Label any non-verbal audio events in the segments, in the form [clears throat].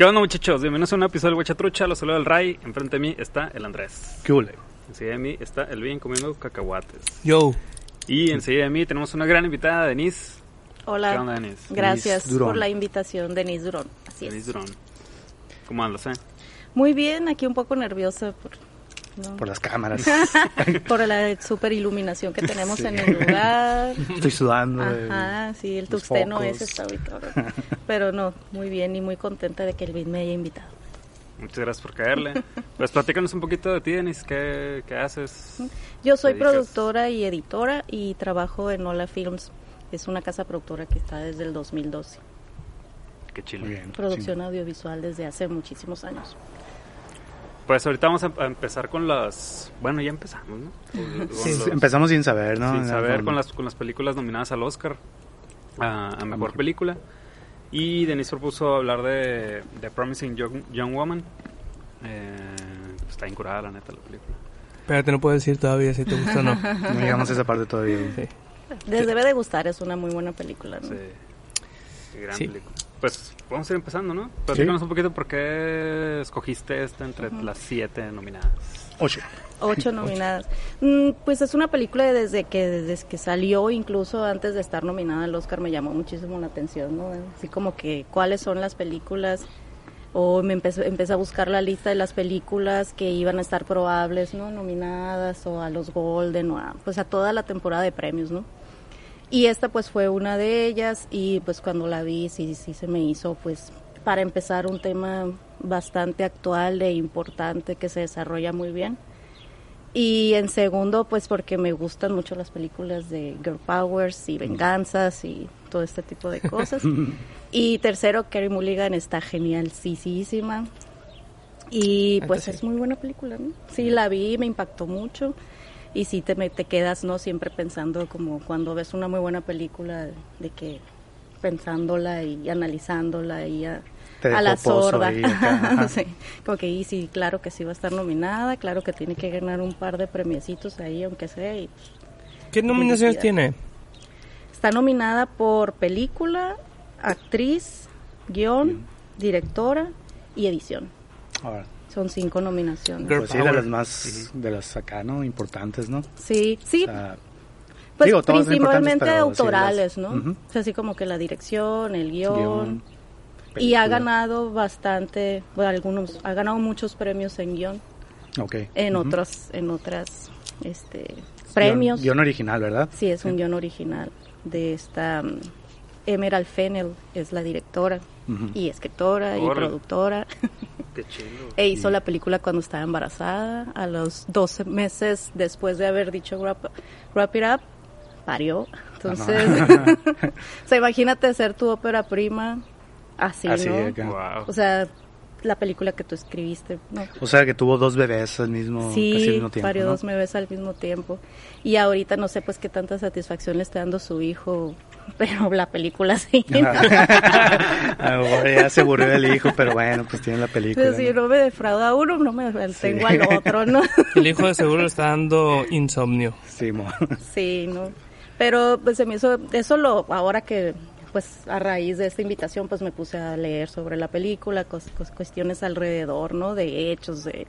¿Qué onda muchachos? Bienvenidos a un episodio del Huachatrucha, los saludo del Ray, enfrente de mí está el Andrés. ¿Qué hule? Enseguida de mí está el bien comiendo cacahuates. Yo. Y enseguida de mí tenemos una gran invitada, Denise. Hola. ¿Qué onda, Denise? Gracias Denise por la invitación, Denise Durón. Así es. Denise Durón. ¿Cómo andas, eh? Muy bien, aquí un poco nerviosa por, ¿no? Por las cámaras. [laughs] por la super iluminación que tenemos en el lugar. Estoy sudando. eh. Ajá, sí, el tuxteno ese está cabrón. Pero no, muy bien y muy contenta de que el BIN me haya invitado. Muchas gracias por caerle. Pues platícanos un poquito de ti, Denise. ¿Qué, qué haces? Yo soy productora y editora y trabajo en Ola Films. Es una casa productora que está desde el 2012. Qué chido. Producción audiovisual desde hace muchísimos años. Pues ahorita vamos a, a empezar con las... Bueno, ya empezamos, ¿no? Con- con Sí, los- Empezamos sin saber, ¿no? sin saber con las, con las películas nominadas al Oscar a, a mejor película. Y Denise propuso hablar de, de Promising Young, Young Woman. Eh, pues está incurada, la neta, la película. Espérate, no puedo decir todavía si te gusta o no. [laughs] No llegamos a esa parte todavía. Sí. Les debe de gustar, es una muy buena película. ¿no? Sí. Gran Sí. película. Pues vamos a ir empezando, ¿no? Platícanos un poquito por qué escogiste esta entre las siete nominadas. Ocho. Ocho nominadas. Mm, Pues es una película de desde que desde que salió, incluso antes de estar nominada al Oscar, me llamó muchísimo la atención, ¿no? Así como que cuáles son las películas, o me empecé, empecé a buscar la lista de las películas que iban a estar probables, ¿no? Nominadas, o a los Golden, o a, pues a toda la temporada de premios, ¿no? Y esta pues fue una de ellas y pues cuando la vi sí, sí se me hizo pues para empezar un tema bastante actual e importante que se desarrolla muy bien. Y en segundo pues porque me gustan mucho las películas de girl powers y venganzas y todo este tipo de cosas. [laughs] y tercero Carrie Mulligan está genial, sí, Y pues es muy buena película, ¿no? Sí, la vi, me impactó mucho y sí te, me- te quedas no siempre pensando como cuando ves una muy buena película de que pensándola y analizándola y a, Te a la sorda. [laughs] Sí, como que y sí claro que sí va a estar nominada claro que tiene que ganar un par de premiecitos ahí aunque sea y pues, ¿Qué nominaciones tiene? está nominada por película actriz guion directora y edición. Ahora, son cinco nominaciones pues sí, de las más, de las acá, ¿no? Importantes, ¿no? sí sí O sea, Pues Digo, principalmente pero sí, autorales, las- ¿no? Ujú. O sea, así como que la dirección, el guion. guion, y ha ganado bastante, bueno, algunos, ha ganado muchos premios en guion, Ok. en Ujú. otros, en otras, este, Guión- premios. Guión original, ¿verdad? Sí, es un guion original de esta mm, Emerald Fennell, es la directora Ujú. y escritora y productora. [laughs] Qué chido. e hizo la película cuando estaba embarazada, a los 12 meses después de haber dicho wrap, wrap it up, parió. Entonces, [laughs] o sea, imagínate hacer tu ópera prima así, Así, ¿no? acá. Wow. O sea, la película que tú escribiste, ¿no? O sea, que tuvo dos bebés al mismo, casi al Sí, mismo tiempo, parió ¿no? dos bebés al mismo tiempo. Y ahorita no sé pues qué tanta satisfacción le está dando su hijo, [laughs] pero la película sí. A lo mejor ya se aburrió del hijo, pero bueno, pues tiene la película. Pues, si ¿no? no me defrauda a uno, no me tengo al otro, ¿no? [laughs] El hijo de seguro está dando insomnio. Sí, mo. Sí, no. Pero pues se me hizo, eso lo, ahora que pues a raíz de esta invitación pues me puse a leer sobre la película, cos- cos- cuestiones alrededor, ¿no? De hechos, de,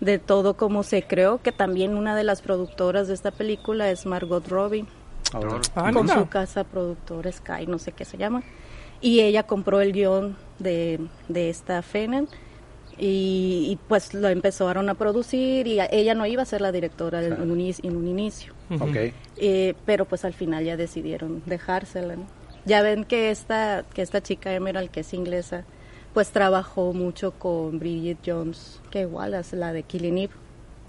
de todo cómo se creó, que también una de las productoras de esta película es Margot Robbie, Ahora, Ah, con su casa productora Sky, no sé qué se llama. Y ella compró el guion de, de esta Fennel y, y, pues lo empezaron a producir y a- ella no iba a ser la directora en, un, inicio- en un inicio. Ujú. ok. Eh, pero pues al final ya decidieron dejársela. ¿no? Ya ven que esta, que esta chica Emerald, que es inglesa, pues trabajó mucho con Bridget Jones, que igual es la de Killing Eve.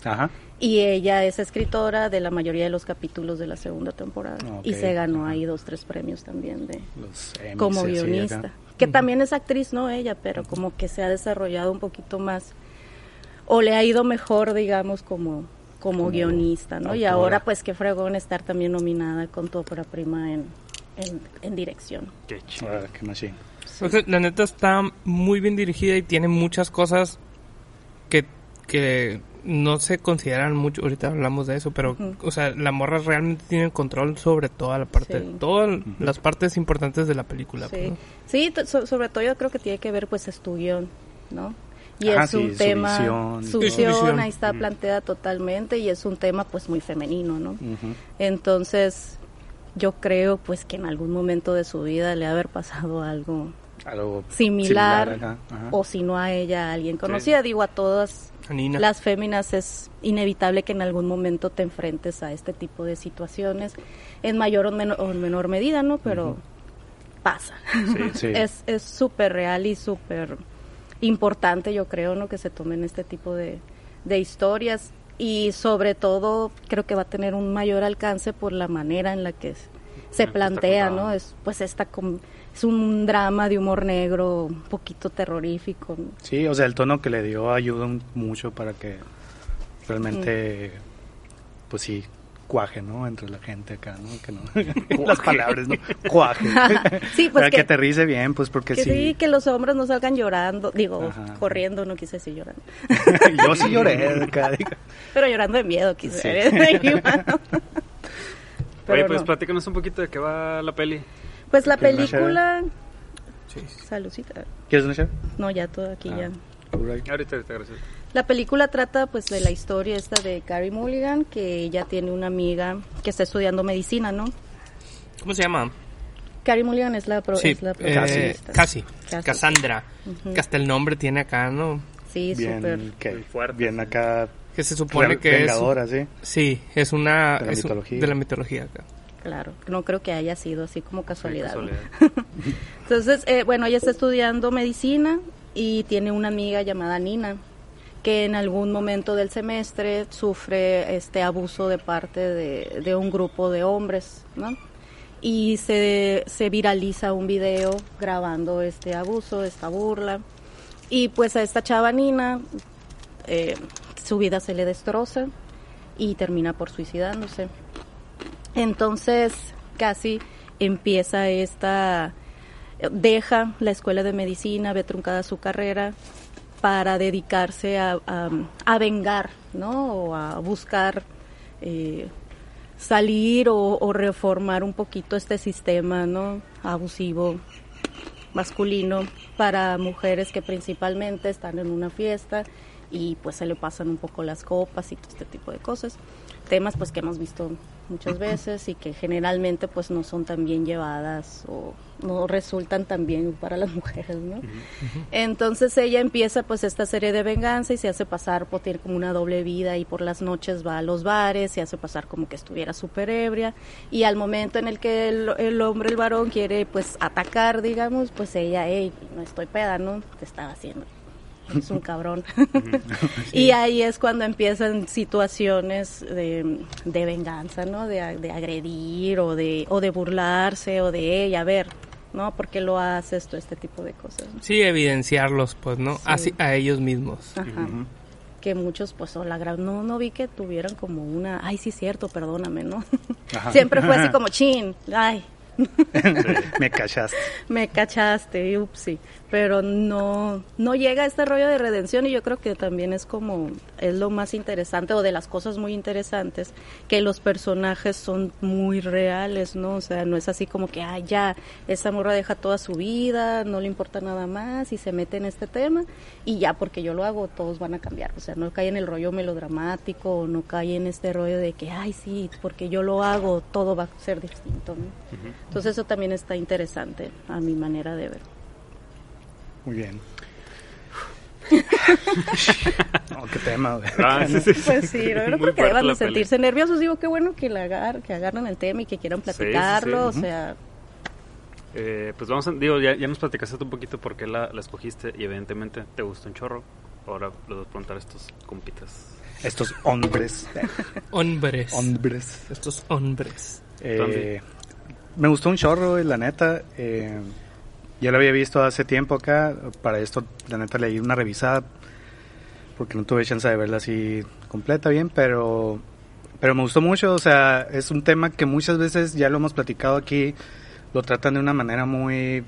Ajá. Y ella es escritora de la mayoría de los capítulos de la segunda temporada. Y se ganó ahí dos, tres premios también de Los como sí, sí, guionista. que también es actriz, no ella, pero como que se ha desarrollado un poquito más, o le ha ido mejor, digamos, como, como, Como guionista, ¿no? Y ahora pues qué fregón estar también nominada con tu ópera prima en, en, en dirección. Qué chido. Qué machine. O sea, la neta está muy bien dirigida y tiene muchas cosas que, que no se consideran mucho, ahorita hablamos de eso, pero, o sea, la morra realmente tiene el control sobre toda la parte, Sí. todas las partes importantes de la película. pues, Sí, ¿no? sí t- so- sobre todo yo creo que tiene que ver pues es tu guion, ¿no? Y es sí, un su tema, visión su visión ahí está planteada totalmente y es un tema pues muy femenino, ¿no? Entonces yo creo pues que en algún momento de su vida le ha haber pasado algo Algo similar, ajá, ajá. o si no a ella, a alguien conocida, digo a todas Nina. las féminas es inevitable que en algún momento te enfrentes a este tipo de situaciones en mayor o, menor- o en menor medida, ¿no? Pero pasa. Sí. Sí. [laughs] Es es súper real y súper importante, yo creo, ¿no? Que se tomen este tipo de, de historias y sobre todo creo que va a tener un mayor alcance por la manera en la que se está plantea. ¿no? Es pues esta com- es un drama de humor negro, un poquito terrorífico. ¿no? Sí, o sea, el tono que le dio ayuda mucho para que realmente, pues sí, cuaje, ¿no? Entre la gente acá, ¿no? Que no [laughs] Las palabras, ¿no? Cuaje. [laughs] Sí, pues Para que, que- te rice bien, pues porque Que sí. sí. que los hombres no salgan llorando, digo, Ajá. corriendo, no quise decir llorando, [laughs] Yo sí lloré acá. pero llorando de miedo quise Sí. Oye, Pero pues no. platícanos un poquito de qué va la peli. Pues la ¿Quieres una película, Sí. saludcita, ¿Quieres una chave? no, ya todo aquí Ah. ya. Ahorita, ahorita, gracias. La película trata pues de la historia esta de Carrie Mulligan, que ella tiene una amiga que está estudiando medicina, ¿no? ¿Cómo se llama? Carrie Mulligan es la, pro, sí, es la eh. Casi. Casi. Cassandra. Ujú. Que hasta el nombre tiene acá, ¿no? Sí, súper. Bien, que, Muy fuerte, bien sí. acá. Que se supone que vengadora, sí. es... Sí, es una... De la es de la mitología acá. Claro, no creo que haya sido así como casualidad. Casualidad. [laughs] Entonces, eh, bueno, ella está estudiando medicina y tiene una amiga llamada Nina que en algún momento del semestre sufre este abuso de parte de, de un grupo de hombres, ¿no? Y se, se viraliza un video grabando este abuso, esta burla. Y pues a esta chava Nina eh, su vida se le destroza y termina por suicidándose. Entonces, casi empieza esta, deja la escuela de medicina, ve truncada su carrera para dedicarse a, a, vengar, ¿no? O a buscar eh, salir o, o reformar un poquito este sistema, ¿no? Abusivo masculino para mujeres que principalmente están en una fiesta y pues se le pasan un poco las copas y todo este tipo de cosas. Temas pues que hemos visto muchas veces y que generalmente pues no son tan bien llevadas o no resultan tan bien para las [laughs] mujeres, ¿no? Entonces ella empieza pues esta serie de venganza y se hace pasar por tiene como una doble vida y por las noches va a los bares, se hace pasar como que estuviera súper ebria y al momento en el que el, el hombre, el varón quiere pues atacar, digamos, pues ella, hey, no estoy peda, ¿no? Te estaba haciendo. [laughs] Es un cabrón. [laughs] Y ahí es cuando empiezan situaciones de, de venganza, ¿no? De, de agredir o de, o de burlarse o de ella, a ver, ¿no? ¿Por qué lo haces? Todo este tipo de cosas. ¿no? Sí, evidenciarlos, pues, ¿no? Sí. Así, a ellos mismos. Ajá. Que muchos, pues, o la gran, no, no vi que tuvieran como una, ay, sí, cierto, perdóname, ¿no? Ajá. [laughs] Siempre fue así como, chin, ay, Me cachaste. me cachaste, upsi. Pero no, no llega a este rollo de redención y yo creo que también es como, es lo más interesante o de las cosas muy interesantes, que los personajes son muy reales, ¿no? O sea, no es así como que, ah, ya, esa morra deja toda su vida, no le importa nada más y se mete en este tema y ya porque yo lo hago, todos van a cambiar. O sea, no cae en el rollo melodramático o no cae en este rollo de que, ay, sí, porque yo lo hago, todo va a ser distinto, ¿no? Entonces eso también está interesante a mi manera de ver. Muy bien. [laughs] no, qué tema, güey. Ah, sí, sí, sí. Pues sí, no, creo que deban de peli. sentirse nerviosos. Digo, qué bueno que, la agar, que agarren el tema y que quieran Sí, sí, sí. platicarlo. O sea, Eh, pues vamos a, digo, ya, ya nos platicaste un poquito por qué la, la escogiste y evidentemente te gustó un chorro. Ahora les voy a preguntar a estos compitas. Estos hombres. [laughs] Hombres. hombres. Estos hombres. Eh, me gustó un chorro, la neta. Eh, ya lo había visto hace tiempo acá. Para esto, la neta, leí una revisada. Porque no tuve chance de verla así completa bien, pero, pero me gustó mucho. O sea, es un tema que muchas veces ya lo hemos platicado aquí. Lo tratan de una manera muy, eh,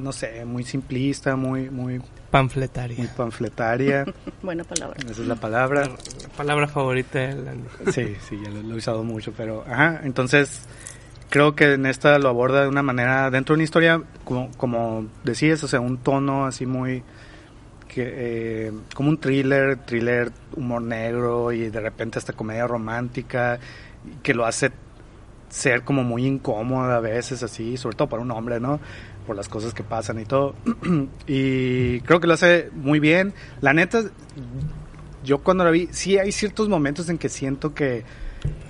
no sé, muy simplista, muy, muy, Panfletaria. muy panfletaria. [laughs] Buena palabra. Esa es la palabra. La palabra favorita de. Sí, sí, ya lo, lo he usado mucho, pero, ajá, entonces creo que en esta lo aborda de una manera, dentro de una historia, como, como decías, o sea, un tono así muy, que, eh, como un thriller, thriller, humor negro y de repente hasta comedia romántica, que lo hace ser como muy incómoda a veces, así, sobre todo para un hombre, ¿no? Por las cosas que pasan y todo. [clears throat] y creo que lo hace muy bien. La neta, yo cuando la vi, sí hay ciertos momentos en que siento que,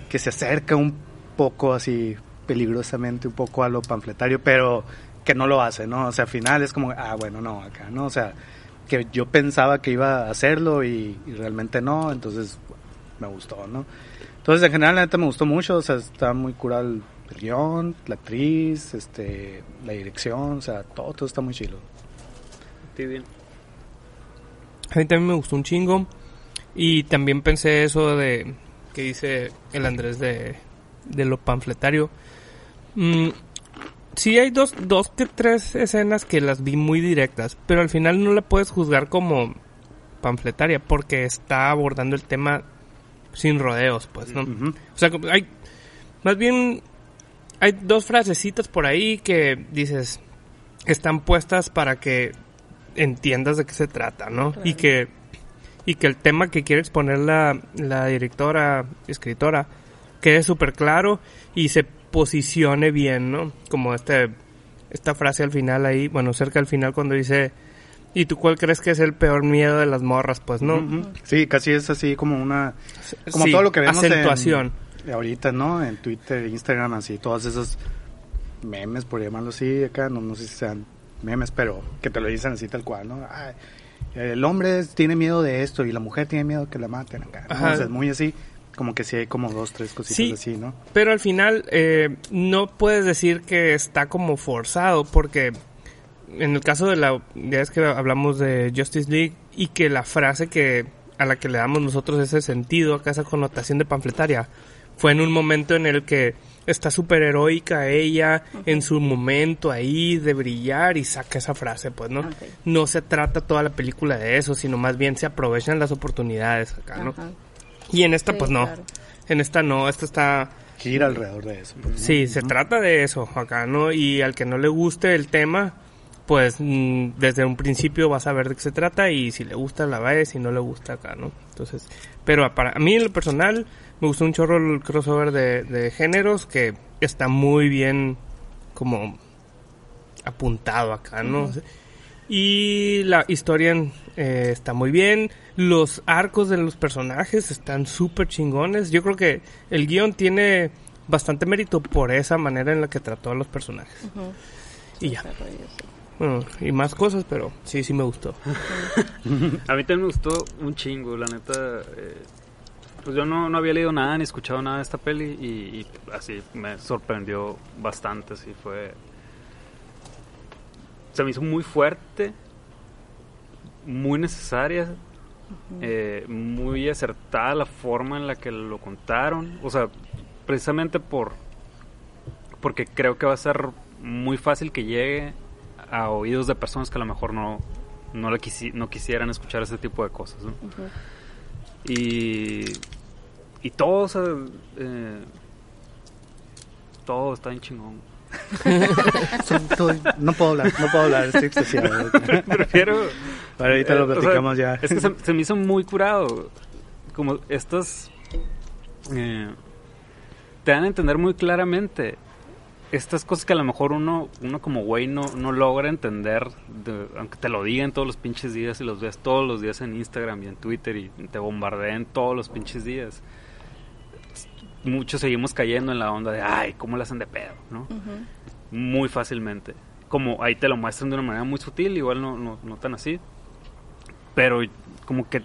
que se acerca un poco así peligrosamente un poco a lo panfletario, pero que no lo hace, ¿no? O sea, al final es como, ah, bueno, no, acá, ¿no? O sea, que yo pensaba que iba a hacerlo y, y realmente no, entonces me gustó, ¿no? Entonces, en general, la neta me gustó mucho, o sea, está muy curado el, el guion, la actriz, este, la dirección, o sea, todo, todo está muy chido. Sí, bien. A mí también me gustó un chingo. Y también pensé eso de que dice el Andrés de, de lo panfletario. Mm, sí hay dos, dos que tres escenas que las vi muy directas, pero al final no la puedes juzgar como panfletaria porque está abordando el tema sin rodeos, pues, ¿no? O sea, como hay más bien hay dos frasecitas por ahí que dices están puestas para que entiendas de qué se trata, ¿no? Claro. Y que y que el tema que quiere exponer la, la directora, escritora, quede súper claro y se posicione bien, ¿no? Como este esta frase al final ahí, bueno, cerca al final cuando dice ¿Y tú cuál crees que es el peor miedo de las morras? Pues no. Ujú. Sí, casi es así como una... Como Sí, todo lo que vemos en- acentuación. ahorita, ¿no? En Twitter, Instagram, así, todos esos memes, por llamarlo así, acá, no, no sé si sean memes, pero que te lo dicen así tal cual, ¿no? Ay, el hombre tiene miedo de esto y la mujer tiene miedo que la maten acá. ¿no? Ajá. O sea, es muy así, como que sí hay como dos, tres cositas Sí. así, ¿no? Pero al final eh, no puedes decir que está como forzado porque en el caso de la ya es que hablamos de Justice League y que la frase que a la que le damos nosotros ese sentido, acá esa connotación de panfletaria, fue en un momento en el que está súper heroica ella en su momento ahí de brillar y saca esa frase, pues, ¿no? No se trata toda la película de eso, sino más bien se aprovechan las oportunidades acá, ¿no? Ajá. Y en esta, Sí, pues no. claro. En esta no, esta está Gira alrededor de eso. pues, ¿no? Sí, se trata de eso acá, ¿no? Y al que no le guste el tema, pues mm, desde un principio vas a ver de qué se trata y si le gusta la va si no le gusta acá, ¿no? Entonces, pero para mí en lo personal me gustó un chorro el crossover de, de géneros que está muy bien como apuntado acá, ¿no? Y la historia eh, está muy bien. Los arcos de los personajes están súper chingones. Yo creo que el guion tiene bastante mérito por esa manera en la que trató a los personajes. Y ya. Bueno, y más cosas, pero sí, sí me gustó. [laughs] A mí también me gustó un chingo, la neta. eh, pues yo no, no había leído nada ni escuchado nada de esta peli y, y así me sorprendió bastante. Así fue. Se me hizo muy fuerte, muy necesaria, eh, muy acertada la forma en la que lo contaron. O sea, precisamente por. Porque creo que va a ser muy fácil que llegue a oídos de personas que a lo mejor no, no, le quisi- no quisieran escuchar ese tipo de cosas. Y, y todo, o sea, eh, todo está bien chingón. [laughs] Soy- no puedo hablar, no puedo hablar, estoy. [laughs] Prefiero... Pero ahorita eh, lo o sea, platicamos ya. Es que se, se me hizo muy curado. Como estas... eh, te dan a entender muy claramente estas cosas que a lo mejor uno, uno como güey no, no logra entender, de- aunque te lo digan todos los pinches días y los veas todos los días en Instagram y en Twitter y te bombardeen todos los pinches días. Muchos seguimos cayendo en la onda de, ay, ¿cómo le hacen de pedo? ¿no? Muy fácilmente. Como ahí te lo muestran de una manera muy sutil, igual no, no, no tan así. Pero como que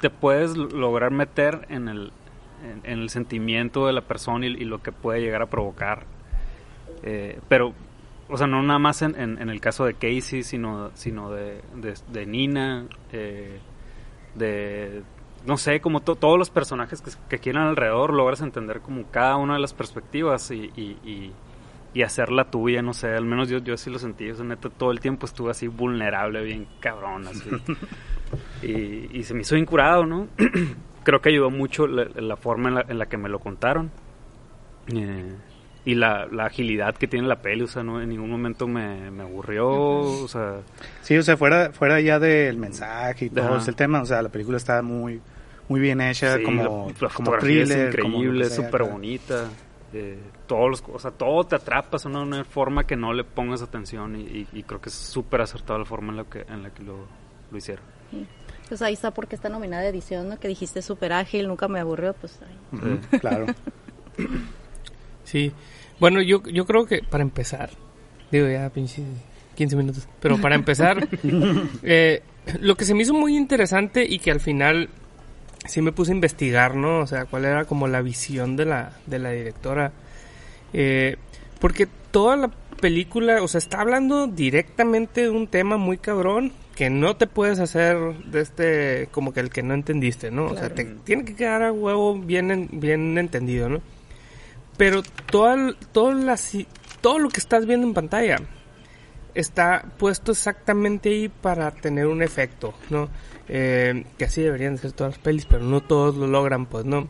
te puedes lograr meter en el, en, en el sentimiento de la persona y, y lo que puede llegar a provocar. Eh, pero, o sea, no nada más en, en- en el caso de Casey, sino, sino de, de, de Nina, eh, de, no sé, como to- todos los personajes que, que quieren alrededor, logras entender como cada una de las perspectivas y, y, y- y hacerla tuya, no sé, al menos yo, yo así lo sentí, o sea, neta, todo el tiempo estuve así vulnerable, bien cabrón, así. [laughs] y, y se me hizo incurado, ¿no? [clears throat] Creo que ayudó mucho la, la forma en la, en la, que me lo contaron. Eh, y la, la, agilidad que tiene la peli, o sea, no en ningún momento me, me aburrió, o sea... Sí, o sea, fuera, fuera ya del mensaje y todo ese tema, o sea, la película está muy muy bien hecha, sí, como, la, la como thriller, es increíble, súper bonita. Eh, todos los, o sea, todo te atrapas de una, una, forma que no le pongas atención y, y, y creo que es súper acertada la forma en la que, en la que lo, lo hicieron. Sí. Pues ahí está porque está nominada de edición, ¿no? Que dijiste súper ágil, nunca me aburrió, pues ahí. Sí. claro. [laughs] Sí. Bueno, yo, yo creo que para empezar, digo ya pinche 15 minutos, pero para empezar, [laughs] eh, lo que se me hizo muy interesante y que al final sí me puse a investigar, ¿no? O sea, cuál era como la visión de la, de la directora. Eh, porque toda la película, o sea, está hablando directamente de un tema muy cabrón que no te puedes hacer de este, como que el que no entendiste, ¿no? Claro. O sea, te tiene que quedar a huevo bien, bien entendido, ¿no? Pero toda, toda la, todo lo que estás viendo en pantalla está puesto exactamente ahí para tener un efecto, ¿no? Eh, que así deberían ser todas las pelis, pero no todos lo logran, pues, ¿no?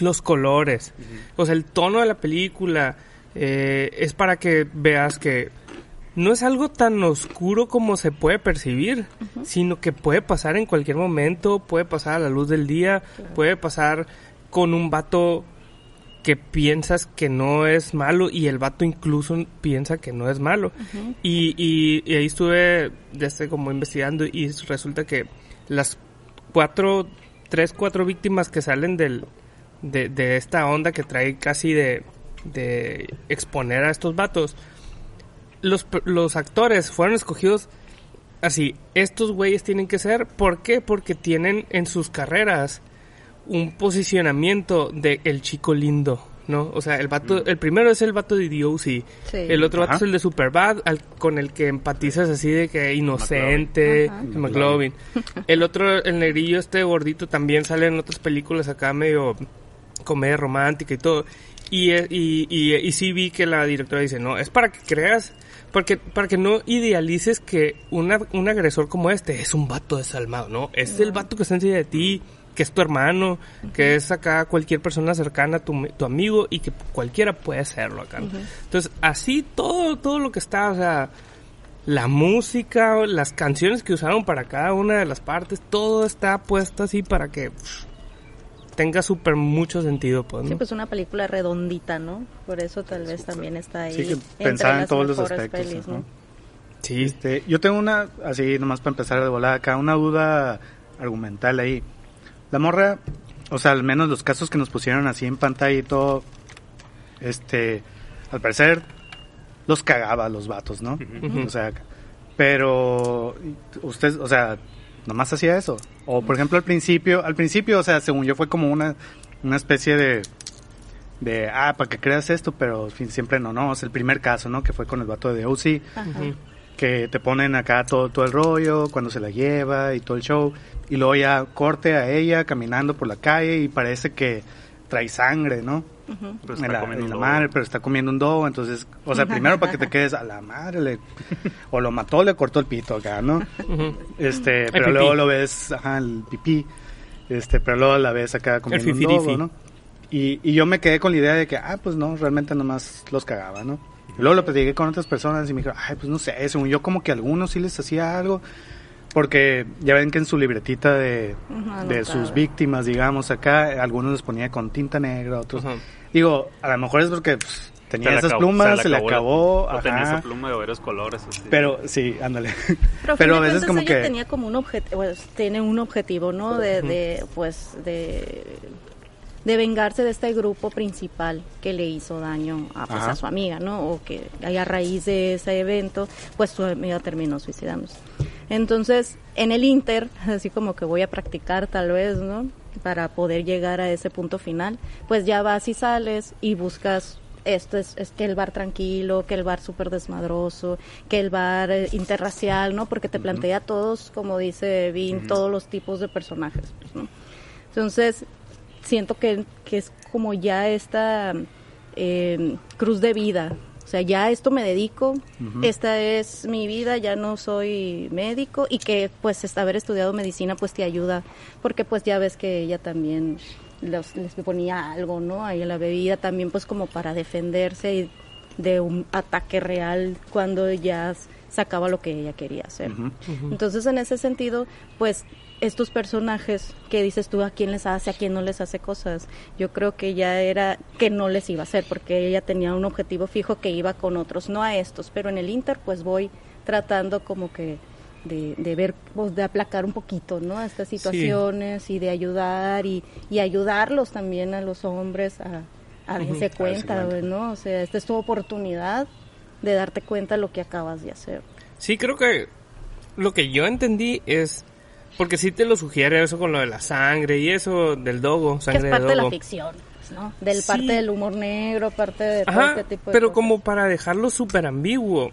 Los colores, uh -huh. o sea, el tono de la película eh, es para que veas que no es algo tan oscuro como se puede percibir, uh -huh. sino que puede pasar en cualquier momento, puede pasar a la luz del día, claro. puede pasar con un vato que piensas que no es malo y el vato incluso piensa que no es malo. Uh -huh. y, y, y, ahí estuve desde como investigando y resulta que las cuatro, tres, cuatro víctimas que salen del, de, de esta onda que trae casi de, de exponer a estos vatos, los, los actores fueron escogidos así, estos güeyes tienen que ser, ¿por qué? Porque tienen en sus carreras un posicionamiento de el chico lindo, ¿no? O sea, el vato, mm. el primero es el vato de DOC, sí. el otro Ajá. vato es el de Superbad, al, con el que empatizas así de que inocente, McLovin. McLovin. [laughs] el otro, el negrillo este gordito también sale en otras películas acá medio comedia romántica y todo. Y, y, y, y sí vi que la directora dice, no, es para que creas porque para que no idealices que una, un agresor como este es un vato desalmado, ¿no? Es el vato que está encima de ti, que es tu hermano, uh -huh. que es acá cualquier persona cercana, tu, tu amigo y que cualquiera puede serlo acá. Uh -huh. Entonces, así todo, todo lo que está, o sea, la música, las canciones que usaron para cada una de las partes, todo está puesto así para que pff, tenga súper mucho sentido, pues, ¿no? Sí, pues una película redondita, ¿no? Por eso tal vez también está ahí. Sí, que pensar en todos los aspectos, pelis, ¿no? Sí. Este, yo tengo una, así nomás para empezar de volada acá, una duda argumental ahí. La morra, o sea, al menos los casos que nos pusieron así en pantalla y todo, este, al parecer los cagaba los vatos, ¿no? Uh -huh. O sea, pero usted, o sea, nomás hacía eso. O por ejemplo al principio, al principio, o sea, según yo fue como una, una especie de, de, ah, para que creas esto, pero siempre no, no, es el primer caso, ¿no? Que fue con el vato de OC. Ajá. Que te ponen acá todo, todo el rollo, cuando se la lleva y todo el show. Y luego ya corte a ella caminando por la calle y parece que trae sangre, ¿no? Uh -huh. en la, en la madre, pero está comiendo un dogo, entonces, o sea, primero para que te quedes a la madre, le, o lo mató, le cortó el pito acá, ¿no? Uh -huh. Este, pero el luego lo ves, ajá, el pipí, este, pero luego la ves acá comiendo un dogo, ¿no? Y, y yo me quedé con la idea de que, ah, pues no, realmente nomás los cagaba, ¿no? Y luego lo platiqué con otras personas y me dijeron, ay, pues no sé, según yo como que a algunos sí les hacía algo, porque ya ven que en su libretita de, uh -huh, de sus víctimas, digamos, acá, algunos los ponía con tinta negra, otros... Uh -huh. Digo, a lo mejor es porque pues, tenía esas acabó, plumas, se, se le acabó... O tenía esa pluma de varios colores. Así. Pero, sí, ándale. [laughs] Pero, Pero a veces como que... tenía como un objetivo, pues, tiene un objetivo, ¿no? De, uh -huh. de pues, de de vengarse de este grupo principal que le hizo daño a, pues, a su amiga, ¿no? O que a raíz de ese evento, pues su amiga terminó suicidándose. Entonces, en el Inter, [laughs] así como que voy a practicar tal vez, ¿no? Para poder llegar a ese punto final, pues ya vas y sales y buscas esto es, es, que el bar tranquilo, que el bar súper desmadroso, que el bar eh, interracial, ¿no? Porque te plantea todos, como dice Vin, todos los tipos de personajes, pues, ¿no? Entonces, siento que, que es como ya esta eh, cruz de vida sea, ya a esto me dedico, esta es mi vida, ya no soy médico y que pues haber estudiado medicina pues te ayuda, porque pues ya ves que ella también les ponía algo, ¿no? Ahí en la bebida también pues como para defenderse de un ataque real cuando ya sacaba lo que ella quería hacer. Entonces en ese sentido pues estos personajes que dices tú a quién les hace, a quién no les hace cosas, yo creo que ya era que no les iba a hacer porque ella tenía un objetivo fijo que iba con otros, no a estos, pero en el Inter pues voy tratando como que de, de ver, pues, de aplacar un poquito, ¿no? A estas situaciones y de ayudar y, y, ayudarlos también a los hombres a, a darse cuenta, ¿no? O sea, esta es tu oportunidad de darte cuenta de lo que acabas de hacer. Sí, creo que lo que yo entendí es porque sí te lo sugiere eso con lo de la sangre y eso del dogo, sangre que es parte de, la ficción, pues, ¿no? Del parte del humor negro, parte de todo este tipo de pero como para dejarlo súper ambiguo.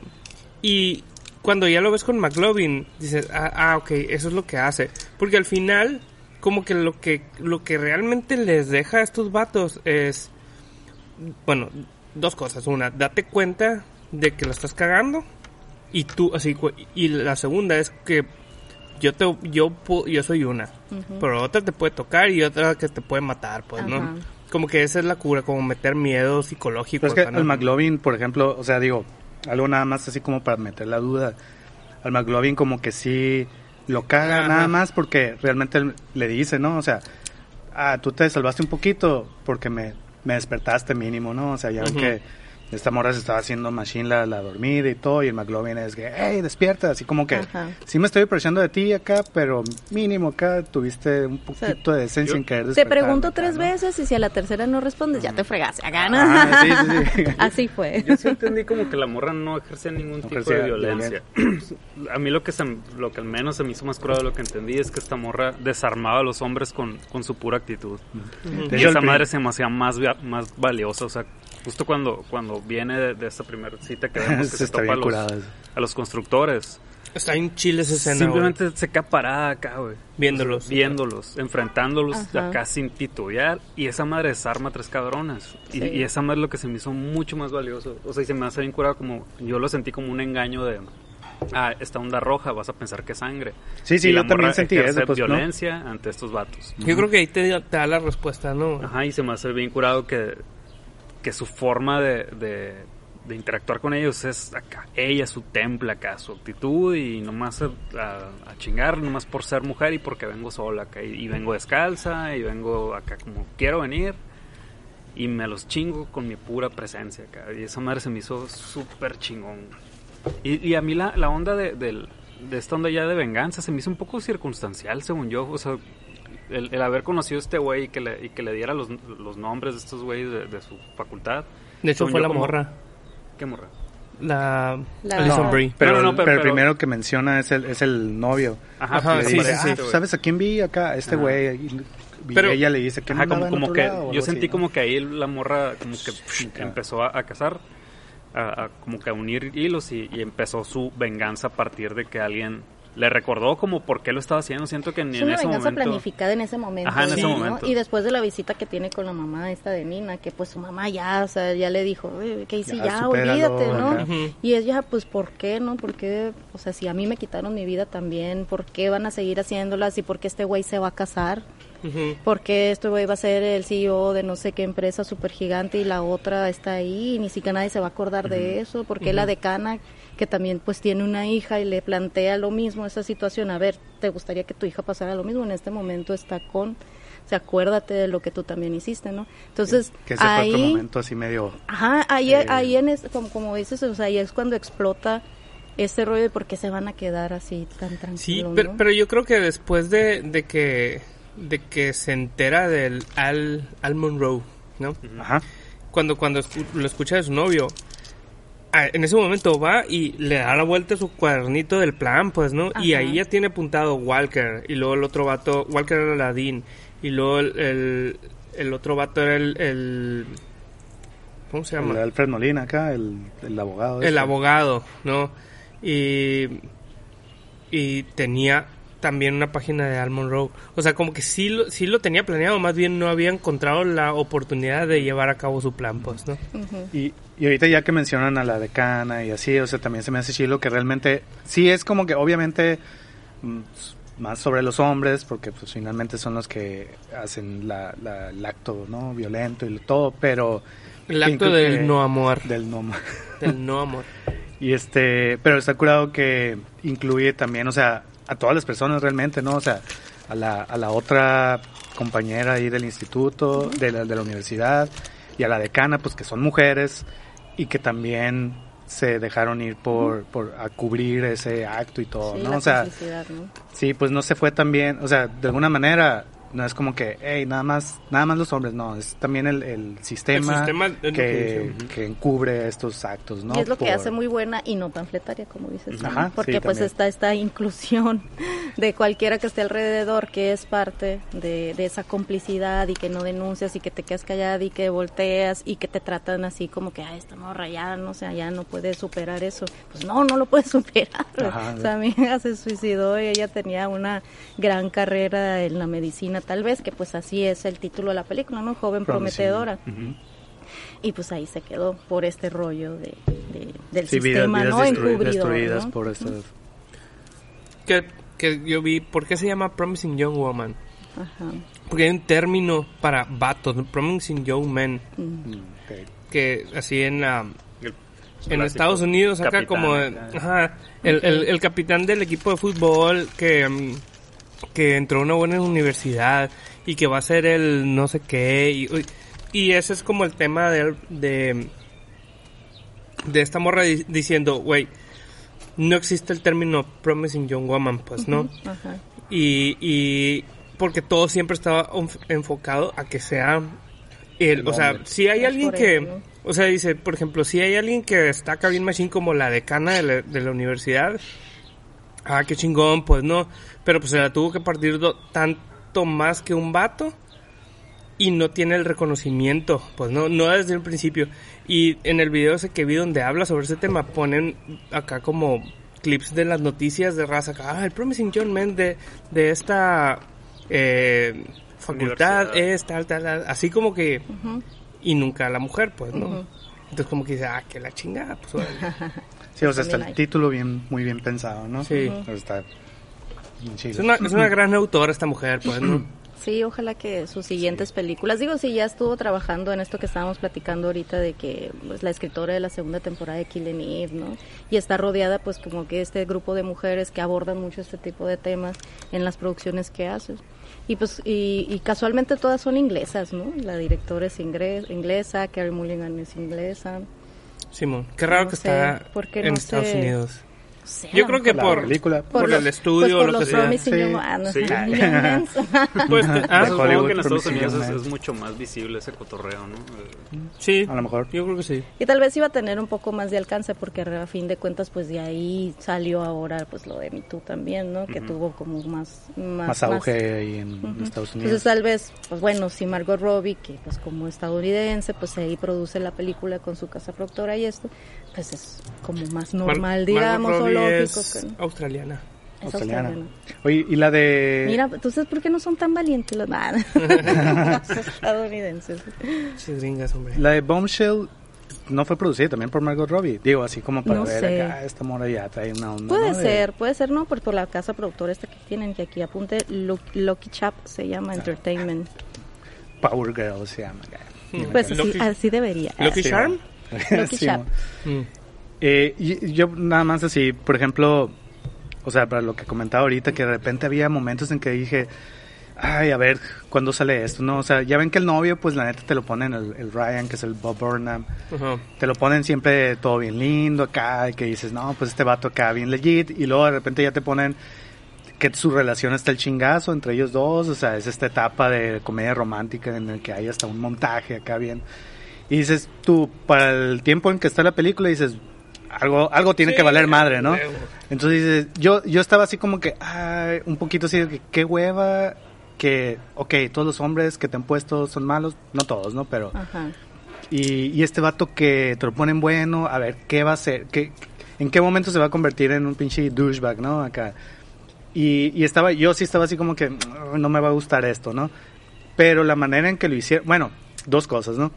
Y cuando ya lo ves con McLovin, dices, ah, ah, ok, eso es lo que hace. Porque al final, como que lo que, lo que realmente les deja a estos vatos es, bueno, dos cosas. Una, date cuenta de que lo estás cagando. Y tú, así, y la segunda es que yo te yo yo soy una, pero otra te puede tocar y otra que te puede matar, pues, ¿no? Como que esa es la cura, como meter miedo psicológico. es que el McLovin, por ejemplo, o sea, digo, algo nada más así como para meter la duda. Al McLovin como que sí lo caga nada más porque realmente le dice, ¿no? O sea, ah, tú te salvaste un poquito porque me, me despertaste mínimo, ¿no? O sea, ya que esta morra se estaba haciendo machine la, la dormida y todo, y el McLovin es que, hey, despierta, así como que, sí me estoy apreciando de ti acá, pero mínimo acá tuviste un poquito de decencia en querer Te pregunto tres veces y si a la tercera no respondes, ya te fregaste, acá, ¿no? sí, sí, sí. [laughs] Así fue. Yo sí entendí como que la morra no ejerce ningún tipo de violencia. [clears throat] a mí lo que, se, lo que al menos se me hizo más crudo de lo que entendí es que esta morra desarmaba a los hombres con, con su pura actitud. Y esa madre se me hacía más, más valiosa, o sea, justo cuando, cuando viene de, esta primera cita que vemos [laughs] que se, topa a los, constructores. Está en Chile esa escena. Simplemente se queda parada acá, güey. Viéndolos. Viéndolos, enfrentándolos acá sin titubear. Y esa madre desarma a tres cabronas. Y, esa madre es lo que se me hizo mucho más valioso. O sea, y se me hace bien curado como... Yo lo sentí como un engaño de... Ah, esta onda roja, vas a pensar que es sangre. Sí, sí, yo también sentí eso. Pues, violencia ante estos vatos. Yo creo que ahí te, te, da la respuesta, ¿no? Ajá, y se me hace bien curado que que su forma de, de, interactuar con ellos es acá, ella, su temple acá, su actitud y nomás a, a, chingar, nomás por ser mujer y porque vengo sola acá y, vengo descalza y vengo acá como quiero venir y me los chingo con mi pura presencia acá. Y esa madre se me hizo súper chingón. Y, y, a mí la, la onda de, de, de, esta onda ya de venganza se me hizo un poco circunstancial, según yo. O sea, el, haber conocido a este güey y que le, y que le diera los, los nombres de estos güeyes de, su facultad. De hecho, fue la morra. ¿Qué morra? La, la... Pero, pero, el primero que menciona es el, es el novio. Ajá, sí, sí, ah, ¿Sabes a quién vi acá? Este güey. Pero ella le dice que ajá, como, como que yo sentí como que ahí la morra como que empezó a, a casar, a, como que a unir hilos y, y empezó su venganza a partir de que alguien le recordó como por qué lo estaba haciendo. Siento que ni en ese momento. planificada en ese momento. Ajá, en ese momento. Y después de la visita que tiene con la mamá esta de Nina, que pues su mamá ya, o sea, ya le dijo, que hice ya, olvídate, ¿no? Y ella, pues, ¿por qué, no? ¿Por qué? O sea, si a mí me quitaron mi vida también, ¿por qué van a seguir haciéndolas? ¿Y por qué este güey se va a casar? Porque este güey va a ser el CEO de no sé qué empresa super gigante y la otra está ahí y ni siquiera nadie se va a acordar de eso? Porque la decana que también pues tiene una hija y le plantea lo mismo esa situación, a ver, ¿te gustaría que tu hija pasara lo mismo? En este momento está con, o sea, acuérdate de lo que tú también hiciste, ¿no? Entonces, que ese ahí, fue otro momento así medio... Ajá, ahí, eh, ahí en como, como dices, o sea, ahí es cuando explota ese rollo de por qué se van a quedar así tan tranquilos. Sí, pero, pero, yo creo que después de, de que de que se entera del Al, Al Monroe, ¿no? Ajá. Cuando, cuando lo escucha de su novio, en ese momento va y le da la vuelta a su cuadernito del plan, pues, ¿no? Y ahí ya tiene apuntado Walker, y luego el otro vato, Walker era Ladín, y luego el, el, otro vato era el, ¿cómo se llama? El Alfred Molina acá, el, el abogado. El abogado, ¿no? Y, y tenía también una página de Al Monroe. O sea, como que sí lo, sí lo tenía planeado, más bien no había encontrado la oportunidad de llevar a cabo su plan, pues, ¿no? Y, y ahorita ya que mencionan a la decana y así, o sea, también se me hace chilo que realmente sí es como que obviamente mm, más sobre los hombres, porque pues finalmente son los que hacen la, la- el acto no violento y todo, pero El acto del que- no amor. del no ma- Del no amor. [laughs] Y este, pero está curado que incluye también, o sea, a todas las personas realmente, ¿no? O sea, a la, a la otra compañera ahí del instituto, de la, de la universidad, y a la decana, pues que son mujeres y que también se dejaron ir por, por a cubrir ese acto y todo, Sí, ¿no? la O sea, sí, pues no se fue tan bien, o sea, de alguna manera no es como que, hey, nada más, nada más los hombres, no, es también el, el sistema, El que que, encubre estos actos, ¿no? y es lo que hace muy buena y no panfletaria, como dices. ¿no? Ajá, Porque sí, pues también. está esta inclusión [laughs] de cualquiera que esté alrededor, que es parte de, de esa complicidad y que no denuncias y que te quedas callada y que volteas y que te tratan así como que, ay, esta morra ya no sé, ya no puede superar eso. Pues no, no lo puede [laughs] superar. Ajá. O sea, mi hija se suicidó y ella tenía una gran carrera en la medicina, tal vez, que pues así es el título de la película, ¿no? Joven prometedora. Y pues ahí se quedó por este rollo de, de- del Sí, vidas, sistema, vidas ¿no? destruidas ¿no? por estas... Que, que yo vi, ¿por qué se llama Promising Young Woman? Ajá. Porque hay un término para vatos, ¿no? Promising Young Men, Mm. Que así en la... En Estados Unidos, acá capitán, como ajá, el, el, el capitán del equipo de fútbol que, mm, que entró a una buena universidad y que va a ser el no sé qué. Y, uy, y ese es como el tema de, de, de esta morra di- diciendo, güey, no existe el término promising young woman, pues, ¿no? Ajá. y, y porque todo siempre estaba enf- enfocado a que sea el, El o sea, hombre. si hay Es alguien que, o sea, dice, por ejemplo, si hay alguien que destaca bien machine como la decana de la, de la universidad, ah, qué chingón, pues no, pero pues se la tuvo que partir tanto más que un vato y no tiene el reconocimiento, pues no, no desde el principio. Y en el video ese que vi donde habla sobre ese tema, ponen acá como clips de las noticias de raza, acá, ah, el Promising Young Man de, de esta eh, facultad es tal, tal, tal, así como que, y nunca la mujer, pues, ¿no? Entonces como que dice, ah, que la chingada, pues, órale. [laughs] Sí, o sea, está el hay. título bien, muy bien pensado, ¿no? Sí. O sea, está es, una, es una gran autora esta mujer, pues, ¿no? [clears throat] Sí, ojalá que sus siguientes películas, digo, si ya estuvo trabajando en esto que estábamos platicando ahorita de que pues, la escritora de la segunda temporada de Killing Eve, ¿no? Y está rodeada pues como que este grupo de mujeres que abordan mucho este tipo de temas en las producciones que hace. Y pues y, y casualmente todas son inglesas, ¿no? La directora es ingres- inglesa, Carrie Mulligan es inglesa. Simón, qué raro No que está ¿por qué en Estados? Unidos. Sé, Yo creo que La por, película. por, los- el estudio pues, por o lo que los sea. Promising Sí. Young- ah, no Sí. [laughs] Pues, ah, supongo que en Estados Unidos es, mucho más visible ese cotorreo, ¿no? Sí, A lo mejor. yo creo que sí. Y tal vez iba a tener un poco más de alcance porque a fin de cuentas pues de ahí salió ahora pues lo de Me Too también, ¿no? Que tuvo como más más, Más auge ahí en. Estados Unidos. Entonces tal vez, pues bueno, si Margot Robbie, que pues como estadounidense, pues ahí produce la película con su casa productora y esto, pues es como más normal, Mar- digamos, Margot o lógico. es que- australiana. es australiana. australiana. Oye, y la de... Mira, entonces, ¿por qué no son tan valientes los Los [laughs] estadounidenses? Sí, gringas, hombre. La de Bombshell no fue producida también por Margot Robbie. Digo, así como para No ver sé. acá, esta mora ya trae una onda. Puede ser, puede ser, no, por, por la casa productora esta que tienen, que aquí apunte, Lu- Lucky Chap se llama Entertainment. Power Girl se llama. acá. Pues así, Lucky- así debería. Lucky Sí, Charm. [laughs] Lucky. Mm. Eh, y- yo nada más así, por ejemplo, o sea, para lo que comentaba ahorita, que de repente había momentos en que dije, ay, a ver, ¿cuándo sale esto? No, o sea, ya ven que el novio, pues la neta te lo ponen, el, el Ryan, que es el Bob Burnham, Ajá. te lo ponen siempre todo bien lindo acá, y que dices, no, pues este vato acá bien legit, y luego de repente ya te ponen que su relación está el chingazo entre ellos dos, o sea, es esta etapa de comedia romántica en el que hay hasta un montaje acá bien. Y dices, tú, para el tiempo en que está la película, dices, algo, algo tiene Sí, que valer madre, ¿no? huevo. Entonces dices, yo, yo estaba así como que, ay, un poquito así de que, qué hueva, que, ok, todos los hombres que te han puesto son malos, no todos, ¿no? Pero, Ajá. y, y este vato que te lo ponen bueno, a ver, ¿qué va a hacer? ¿Qué, ¿En qué momento se va a convertir en un pinche douchebag, no? Acá. Y, y estaba, yo sí estaba así como que "Mm, no me va a gustar esto, ¿no? Pero la manera en que lo hicieron, bueno, dos cosas, ¿no?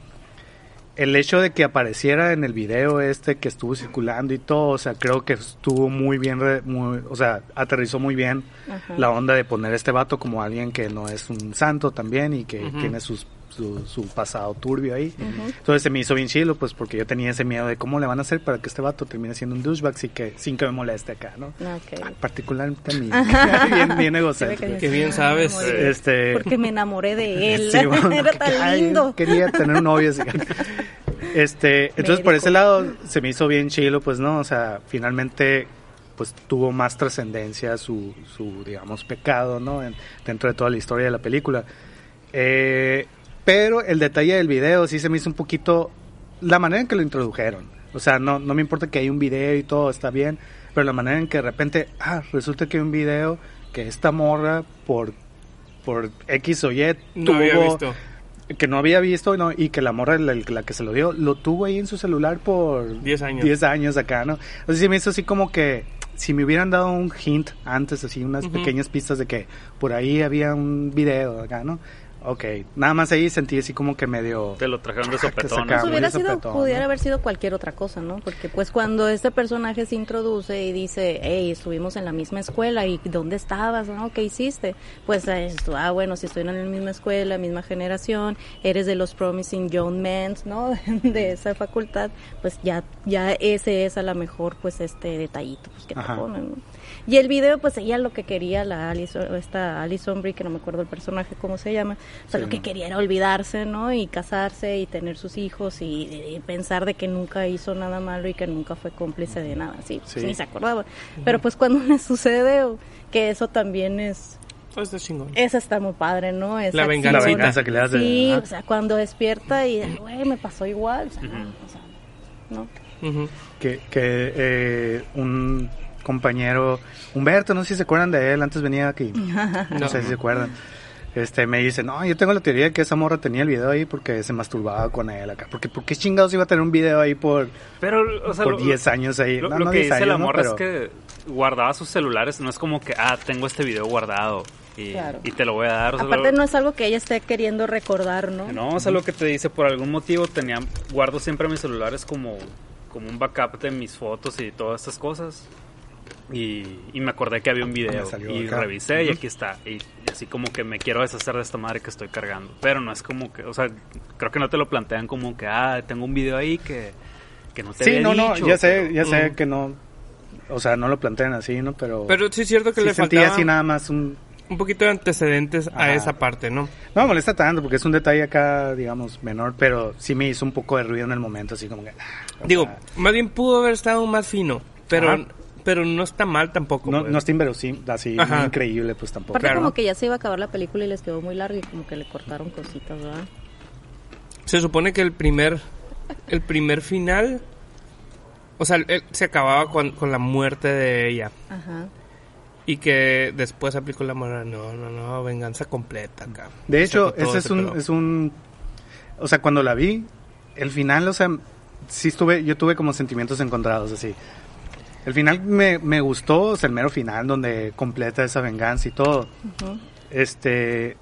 El hecho de que apareciera en el video este que estuvo circulando y todo, o sea, creo que estuvo muy bien, re- muy, o sea, aterrizó muy bien Ajá. la onda de poner a este vato como alguien que no es un santo también y que tiene sus, su, su pasado turbio ahí. Entonces se me hizo bien chilo, pues porque yo tenía ese miedo de cómo le van a hacer para que este vato termine siendo un douchebag sin que, sin que me moleste acá, ¿no? Ok. Particularmente a mí. [laughs] bien, bien egocéntrico. Qué bien sabes. Este, Porque me enamoré de [laughs] él. Sí, [laughs] bueno, Era que- tan ay, lindo. Quería tener un novio así. Este, entonces por ese lado se me hizo bien chilo, pues no, o sea, finalmente pues tuvo más trascendencia su, su, digamos, pecado, ¿no? En- dentro de toda la historia de la película. Eh, pero el detalle del video sí se me hizo un poquito la manera en que lo introdujeron. O sea, no, no me importa que hay un video y todo, está bien, pero la manera en que de repente, ah, resulta que hay un video que esta morra por, por X o Y No había tuvo- visto. que no había visto no, y que la morra la, la que se lo dio lo tuvo ahí en su celular por 10 años. 10 años acá, ¿no? Entonces sí me hizo así como que si me hubieran dado un hint antes, así unas Ujú. pequeñas pistas de que por ahí había un video acá, ¿no? Ok, nada más ahí sentí así como que medio... Te lo trajeron de [laughs] sopetón. Pues hubiera de sido, sopetón, pudiera ¿no? haber sido cualquier otra cosa, ¿no? Porque pues cuando este personaje se introduce y dice, hey, estuvimos en la misma escuela y ¿dónde estabas? ¿No? ¿Qué hiciste? Pues eh, esto, ah, bueno, si estoy en la misma escuela, misma generación, eres de los Promising Young Men, ¿no? [laughs] de esa facultad, pues ya, ya ese es a lo mejor pues este detallito pues, que te Ajá. ponen, ¿no? Y el video, pues ella lo que quería, la Alison, esta Alison Brie, que no me acuerdo el personaje, cómo se llama, o sea, Sí, lo que no. quería era olvidarse, ¿no? Y casarse y tener sus hijos y, y pensar de que nunca hizo nada malo y que nunca fue cómplice de nada, sí, pues, Sí. ni se acordaba. Pero pues cuando le sucede, que eso también es, Oh, está chingón. esa está muy padre, ¿no? Esa La venganza. La venganza que le das de- Sí, ajá. o sea, cuando despierta y, güey, me pasó igual, o sea, no, o sea, ¿no? Ujú. que, que eh, un compañero, Humberto, no sé si se acuerdan de él, antes venía aquí, no, [laughs] No. sé si se acuerdan, este me dice, no, yo tengo la teoría de que esa morra tenía el video ahí porque se masturbaba con él acá, porque ¿por qué chingados iba a tener un video ahí por, Pero, o sea, por lo- 10 años ahí? Lo, No, lo no que 10 dice años, la morra Pero- es que guardaba sus celulares, no es como que, ah, tengo este video guardado y, Claro. y te lo voy a dar. o sea, Aparte lo- no es algo que ella esté queriendo recordar, ¿no? No, o sea, lo que te dice, por algún motivo tenía, guardo siempre mis celulares como, como un backup de mis fotos y todas estas cosas. Y, y me acordé que había un video y acá. revisé y aquí está. Y, y así como que me quiero deshacer de esta madre que estoy cargando. Pero no es como que, o sea, creo que no te lo plantean como que, ah, tengo un video ahí que, que no te Sí, había no, no, dicho, ya sé, pero- ya sé que no, o sea, no lo plantean así, ¿no? Pero, Pero sí es cierto que sí le sentía faltaba así nada más un... un poquito de antecedentes a esa parte, ¿no? No me molesta tanto porque es un detalle acá, digamos, menor, pero sí me hizo un poco de ruido en el momento, así como que... ah, Digo, sea, más bien pudo haber estado más fino, pero, Ajá. Pero no está mal tampoco. no, pues. no está inverosímil, así Ajá. increíble, pues tampoco. Aparte Claro. como que ya se iba a acabar la película y les quedó muy larga y como que le cortaron cositas, ¿verdad? Se supone que el primer, el primer final, o sea, el- se acababa con, con la muerte de ella. Ajá. Y que después aplicó la mano, no, no, no, venganza completa acá. De hecho, ese es un, pedo. es un... O sea, cuando la vi, el final, o sea, sí estuve, yo tuve como sentimientos encontrados, así. El final me, me gustó, o sea, el mero final donde completa esa venganza y todo. Este...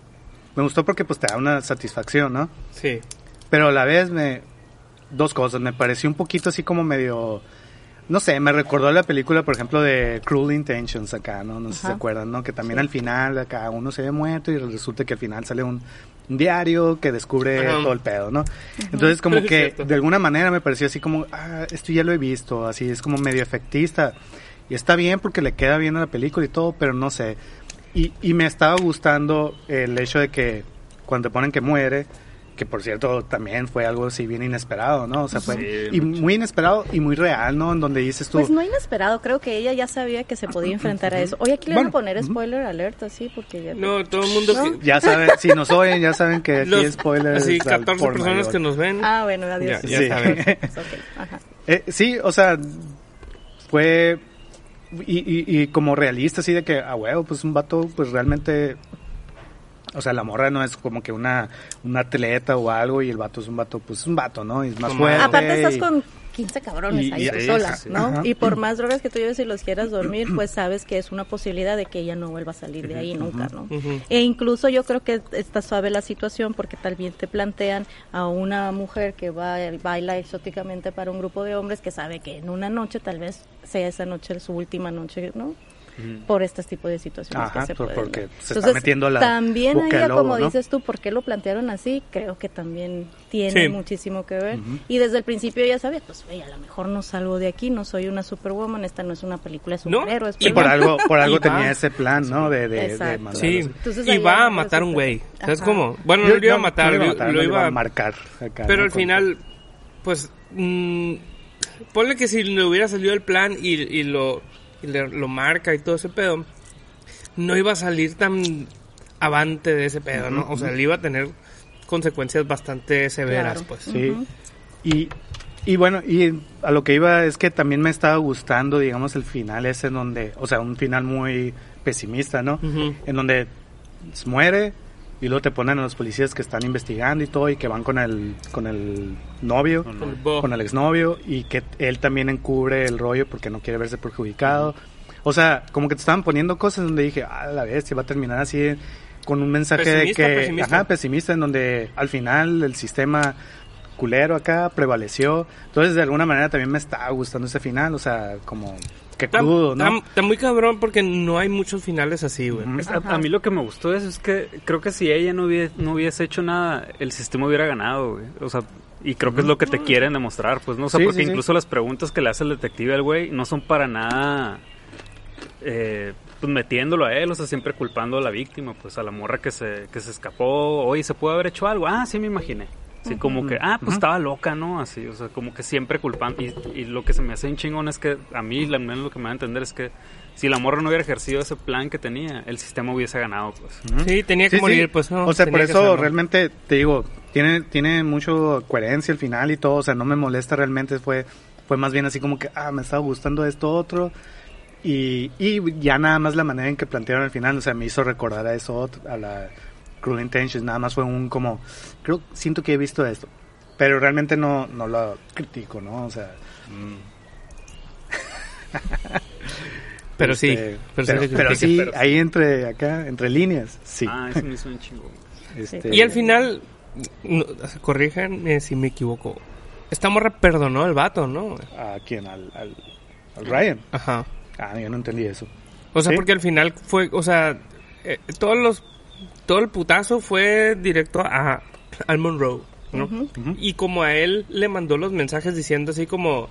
Me gustó porque pues te da una satisfacción, ¿no? Sí. Pero a la vez me... Dos cosas, me pareció un poquito así como medio... No sé, me recordó la película, por ejemplo, de Cruel Intentions acá, ¿no? No sé si se acuerdan, ¿no? Que también al final acá uno se ve muerto y resulta que al final sale un diario que descubre Ajá. todo el pedo, ¿no? Entonces como [laughs] que de alguna manera me pareció así como, ah, esto ya lo he visto, así es como medio efectista. Y está bien porque le queda bien a la película y todo, pero no sé. Y, y me estaba gustando el hecho de que cuando te ponen que muere, que por cierto también fue algo así bien inesperado, ¿no? O sea, fue Sí, y mucho. muy inesperado y muy real, ¿no? En donde dices tú, Pues no inesperado, creo que ella ya sabía que se podía enfrentar a eso. Oye, aquí le Bueno, van a poner spoiler alert así porque ya... No, todo el mundo... ¿No? que- ya saben, si nos oyen, ya saben que aquí los- spoilers. Así, al 14 por personas mayor. que nos ven. Ah, bueno, adiós. Ya, ya Sí. saben. [laughs] Ajá. Eh, sí, o sea, fue y, y, y como realista así de que, a huevo, pues un vato pues realmente O sea, la morra no es como que una, una atleta o algo y el vato es un vato, pues un vato, ¿no? Y es más fuerte. Aparte estás y- con 15 cabrones Y- ahí y- sola. ¿no? Ajá. Y por más drogas que tú lleves y los quieras dormir, pues sabes que es una posibilidad de que ella no vuelva a salir de ahí nunca, ¿no? Ujú. E incluso yo creo que está suave la situación porque también te plantean a una mujer que va baila exóticamente para un grupo de hombres que sabe que en una noche tal vez sea esa noche su última noche, ¿no? Por este tipo de situaciones Ajá, que se por- pueden porque se está metiendo la también como ¿no? dices tú por qué lo plantearon así creo que también tiene Sí. muchísimo que ver y desde el principio ella sabía pues oye, a lo mejor no salgo de aquí no soy una superwoman esta no es una película de No, superhéroes y Y por algo, por algo [laughs] va. tenía ese plan, ¿no? De, de, de. Sí, Entonces, y va ya a no matar un güey. ¿Sabes Ajá. cómo? Bueno, Yo- no lo iba a no, matar, no lo, matar, lo no iba a marcar. acá, Pero ¿no? al final, pues, mm, ponle que si le hubiera salido el plan y, y lo, y le- lo marca y todo ese pedo, no iba a salir tan avante de ese pedo, ¿no? O sea, le iba a tener consecuencias bastante severas, Claro. pues. Sí. Y, y bueno, y a lo que iba es que también me estaba gustando, digamos, el final ese en donde, o sea, un final muy pesimista, ¿no? En donde se muere y luego te ponen a los policías que están investigando y todo y que van con el, con el novio, Con El bo- con el exnovio y que él también encubre el rollo porque no quiere verse perjudicado. O sea, como que te estaban poniendo cosas donde dije, ah, la bestia va a terminar así con un mensaje Pesimista, de que, pesimista. ajá, pesimista, en donde al final el sistema culero acá prevaleció. Entonces, de alguna manera también me está gustando ese final, o sea, como que Está, crudo, ¿no? está- está muy cabrón porque no hay muchos finales así, güey. Es- A, a mí lo que me gustó eso es que creo que si ella no hubiese, no hubiese hecho nada, el sistema hubiera ganado, güey. O sea, y creo que es lo que te quieren demostrar, pues, ¿no? O sea, Sí, porque sí, sí. incluso las preguntas que le hace el detective al güey no son para nada, eh, pues, metiéndolo a él, o sea, siempre culpando a la víctima, pues, a la morra que se, que se escapó. Oye, ¿se puede haber hecho algo? Ah, sí, me imaginé. Así como que, ah, pues estaba loca, ¿no? Así, o sea, como que siempre culpando. Y, y lo que se me hace un chingón es que a mí, al menos lo que me va a entender es que si la morra no hubiera ejercido ese plan que tenía, el sistema hubiese ganado, pues. Sí, tenía que Sí, morir, sí. pues no. O sea, por eso realmente te digo, tiene tiene mucho coherencia el final y todo, o sea, no me molesta realmente, fue fue más bien así como que ah, me estaba gustando esto otro y, y ya nada más la manera en que plantearon el final, o sea, me hizo recordar a eso otro, a la Cruel Intentions, nada más fue un como creo siento que he visto esto, pero realmente no no lo critico, ¿no? O sea, [laughs] Pero sí, pero, sí pero, pero- ahí entre acá, entre líneas, sí. Ah, eso me hizo un chingón. [laughs] Este, Y al final, no, corríjanme si me equivoco. Esta morra perdonó al vato, ¿no? ¿A quién? ¿Al, al, al Ryan? Ajá. Ah, yo no entendí eso. O sea, ¿Sí? porque al final fue, o sea, eh, todos los, todo el putazo fue directo a al Monroe, ¿no? Y como a él le mandó los mensajes diciendo así como,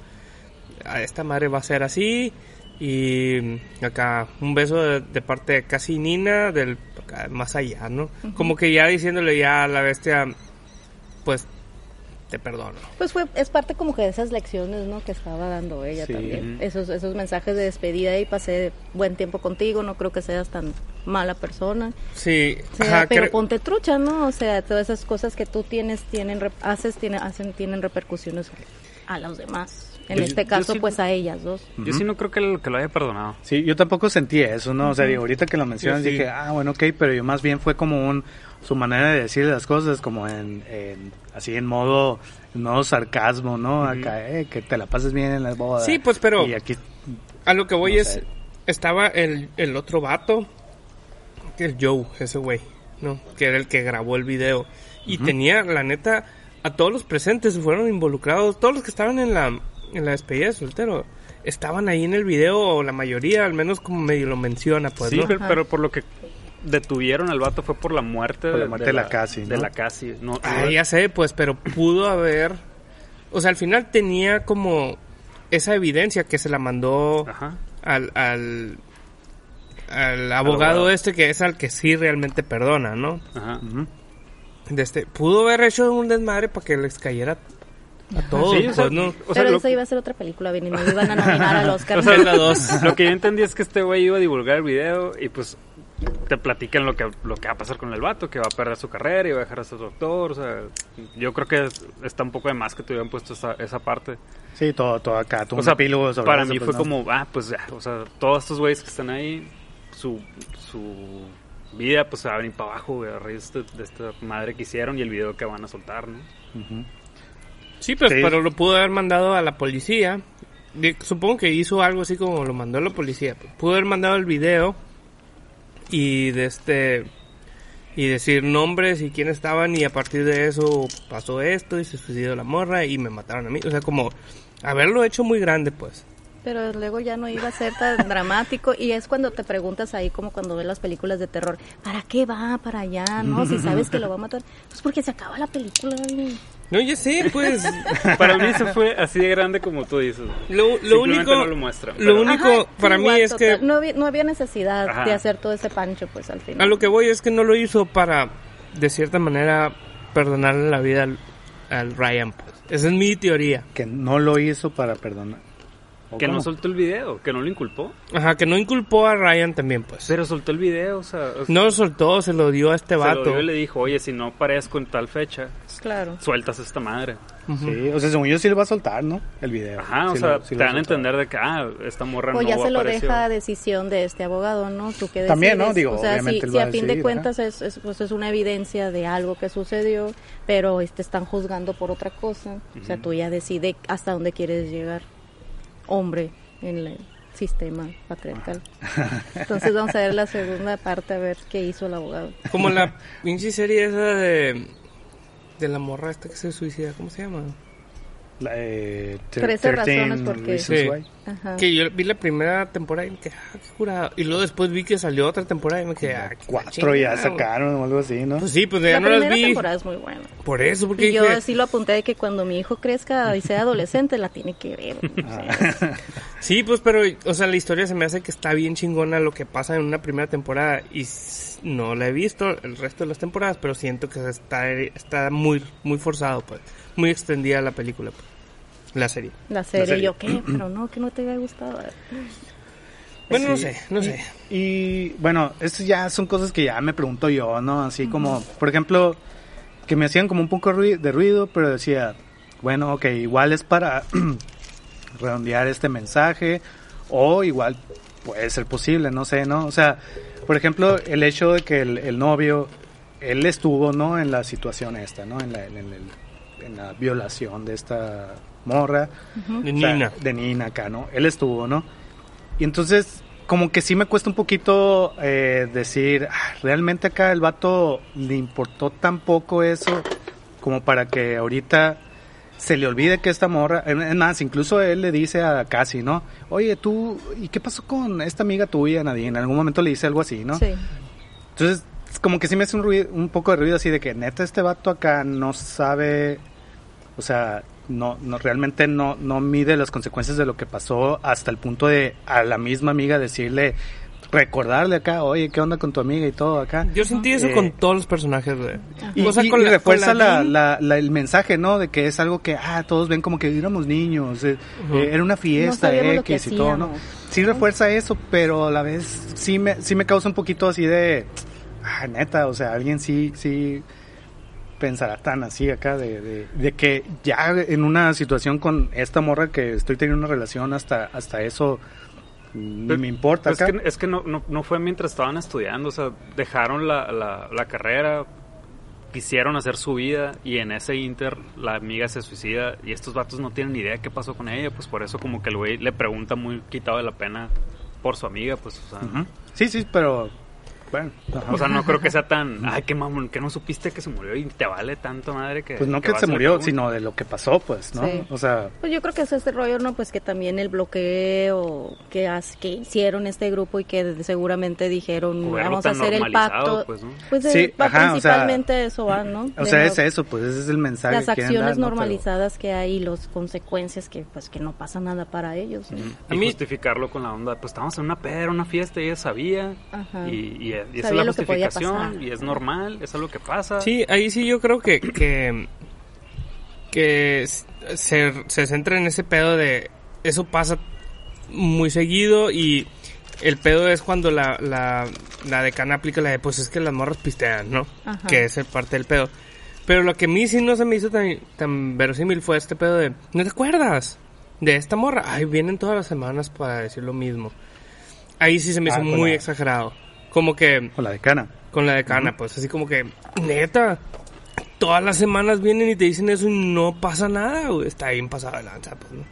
a esta madre va a ser así, y acá un beso de, de parte de casi Nina, del acá, más allá, ¿no? Como que ya diciéndole ya a la bestia, pues, te perdono. Pues fue, es parte como que de esas lecciones, ¿no? Que estaba dando ella Sí. también. Esos, esos mensajes de despedida y pasé buen tiempo contigo, no creo que seas tan mala persona. Sí, O sea, ajá, pero ponte trucha, ¿no? O sea, todas esas cosas que tú tienes, tienen, haces, tiene, hacen, tienen repercusiones a los demás. En Pues este yo caso, sí- pues a ellas dos. Yo sí no creo que lo, que lo haya perdonado. Sí, yo tampoco sentí eso, ¿no? O sea, digo, ahorita que lo mencionas sí. dije, ah, bueno, ok, pero yo más bien fue como un, su manera de decir las cosas, como en, en- así en modo, en modo sarcasmo, ¿no? Acá, eh, que te la pases bien en las bodas. Sí, pues, pero- Y aquí, A lo que voy No es, sé. estaba el, el otro vato, que el Joe, ese güey, ¿no? Que era el que grabó el video. Y tenía, la neta, a todos los presentes fueron involucrados, todos los que estaban en la, en la despedida de soltero, estaban ahí en el video, o la mayoría, al menos como medio lo menciona, pues, sí, ¿no? pero, pero por lo que detuvieron al vato fue por la muerte, Por la muerte de la Cassie, De ¿no? la Cassie. No, Ah, ya sé, pues, pero pudo haber... O sea, al final tenía como esa evidencia que se la mandó Ajá. al, al, al abogado abogado. este que es al que sí realmente perdona, ¿no? Ajá. De este, pudo haber hecho un desmadre para que les cayera a todos, Sí, o sea, pues, ¿no? o sea, pero lo- eso iba a ser otra película, bien, y no iban a nominar al [laughs] Oscar. O sea, Es la dos. Lo que yo entendí es que este güey iba a divulgar el video y pues te platican lo que, lo que va a pasar con el vato, que va a perder su carrera y va a dejar a ser doctor. O sea, yo creo que es- está un poco de más que te hubieran puesto esa, esa parte. Sí, todo, todo acá, todo O un sea, sobre para eso, mí pues, fue ¿no? como, ah, pues ya, o sea, todos estos güeyes que están ahí, su, su vida pues se va a venir para abajo, güey, a raíz de, de esta madre que hicieron y el video que van a soltar, ¿no? Sí, pues, Sí. pero lo pudo haber mandado a la policía. Supongo que hizo algo así como lo mandó a la policía. Pudo haber mandado el video y de este y decir nombres y quién estaban y a partir de eso pasó esto y se suicidó la morra y me mataron a mí. O sea, como haberlo hecho muy grande, pues. Pero luego ya no iba a ser tan [laughs] dramático y es cuando te preguntas ahí como cuando ves las películas de terror, ¿para qué va para allá? No, si sabes que lo va a matar, pues porque se acaba la película. güey. No, ya sé, pues. [laughs] Para mí se fue así de grande como tú dices. Lo, lo Simplemente único, no lo muestran, lo pero- único Ajá, para sí, mí es que. No había, no había necesidad Ajá. de hacer todo ese pancho pues al final. a lo que voy es que no lo hizo para, de cierta manera, perdonarle la vida al, al Ryan. Pues. Esa es mi teoría. Que no lo hizo para perdonar. ¿O Que no soltó el video, que no lo inculpó. Ajá, que no inculpó a Ryan también, pues. Pero soltó el video, o sea, o sea, No lo soltó, se lo dio a este se lo vato. dio y le dijo, oye, si no aparezco en tal fecha, Claro. sueltas esta madre. Sí, o sea, según yo sí lo va a soltar, ¿no? El video. Ajá, o sea, lo- sí te lo dan a entender de que, ah, esta morra O no ya se lo apareció. deja a decisión de este abogado, ¿no? ¿Tú qué También, ¿no? decides? Digo, o sea, obviamente si, él si va a fin de cuentas es, es, pues es una evidencia de algo que sucedió, pero te están juzgando por otra cosa, o sea, tú ya decides hasta dónde quieres llegar, hombre, en el sistema patriarcal. Entonces vamos a ver la segunda parte, a ver qué hizo el abogado. Como la pinche serie esa de... De la morra esta que se suicida, ¿cómo se llama? La, eh, tre- Trece 13 razones por qué. reasons Sí. Ajá. Que yo vi la primera temporada y me quedé, ah, qué curado. Y luego después vi que salió otra temporada y me quedé, ah, qué Cuatro chingada, ya sacaron o algo así, ¿no? Pues sí, pues ya La no las primera vi. temporada es muy buena. Por eso, porque Y yo dije, sí lo apunté de que cuando mi hijo crezca y sea adolescente la tiene que ver. sea, [laughs] Sí, pues, pero, o sea, la historia se me hace que está bien chingona lo que pasa en una primera temporada y no la he visto el resto de las temporadas, pero siento que está, está muy, muy forzado, pues, muy extendida la película, pues, la serie. La serie, serie. yo qué, pero no, que no te había gustado. Bueno, no sé, no sé. Y bueno, estas ya son cosas que ya me pregunto yo, ¿no? Así como, por ejemplo, que me hacían como un poco de ruido, pero decía, bueno, ok, igual es para [clears throat] redondear este mensaje, o igual puede ser posible, no sé, ¿no? O sea, por ejemplo, el hecho de que el, el novio, él estuvo, ¿no? En la situación esta, ¿no? En la, en el- en la violación de esta morra. De O sea, Nina. de Nina acá, ¿no? Él estuvo, ¿no? Y entonces, como que sí me cuesta un poquito eh, decir, "Ah, realmente acá el vato le importó tan poco eso como para que ahorita se le olvide que esta morra, es más, incluso él le dice a Casi, ¿no? Oye, tú, ¿y qué pasó con esta amiga tuya, Nadine? En algún momento le dice algo así, ¿no? Sí. Entonces, es como que sí me hace un, ruido, un poco de ruido así de que neta este vato acá no sabe, o sea, no, no realmente no, no mide las consecuencias de lo que pasó hasta el punto de a la misma amiga decirle, recordarle acá, oye, ¿qué onda con tu amiga y todo acá? Yo sentí eso Eh, con todos los personajes, güey. Y, O sea, y- con y la- refuerza con la la, la- la- el mensaje, ¿no? De que es algo que, ah, todos ven como que éramos niños, eh, eh, era una fiesta X y todo, ¿no? Sí refuerza eso, pero a la vez sí me, sí me causa un poquito así de, ah, neta, o sea, alguien sí, sí pensará tan así acá de, de, de que ya en una situación con esta morra que estoy teniendo una relación hasta, hasta eso ni me importa Es acá. que, es que no, no, no fue mientras estaban estudiando, o sea, dejaron la, la, la carrera, quisieron hacer su vida y en ese inter la amiga se suicida y estos vatos no tienen ni idea de qué pasó con ella, pues por eso como que el güey le pregunta muy quitado de la pena por su amiga, pues, o sea. Sí, sí, pero bueno. ajá. o sea, no creo que sea tan, ay, qué mamón, que no supiste que se murió y te vale tanto madre que... Pues no que se murió, sino de lo que pasó, pues, ¿no? Sí. O sea, Pues yo creo que es este rollo, ¿no? Pues que también el bloqueo que, has- que hicieron este grupo y que seguramente dijeron, verlo vamos a hacer el pacto. pues, ¿no? Pues eh, Sí, va- ajá, o sea- principalmente eso va, ¿no? o sea, lo- es eso, pues ese es el mensaje las que acciones dar, ¿no? Pero- normalizadas que hay y las consecuencias que pues que no pasa nada para ellos. ¿no? A Y mí- justificarlo con la onda, pues estábamos en una peda, una fiesta ella sabía. Ajá. Y, y, y esa es la justificación y es normal, es algo que pasa. Sí, ahí sí yo creo que que, que se, se centra en ese pedo de eso pasa muy seguido y el pedo es cuando la, la, la decana aplica la de pues es que las morras pistean, ¿no? Ajá. Que es el parte del pedo. Pero lo que a mí sí no se me hizo tan, tan verosímil fue este pedo de ¿no te acuerdas? De esta morra. Ay, vienen todas las semanas para decir lo mismo. Ahí sí se me Ah, hizo con muy la- exagerado. Como que O la decana. con la decana, pues así como que, neta, todas las semanas vienen y te dicen eso y no pasa nada, güey. Está bien pasada de lanza, pues, ¿no?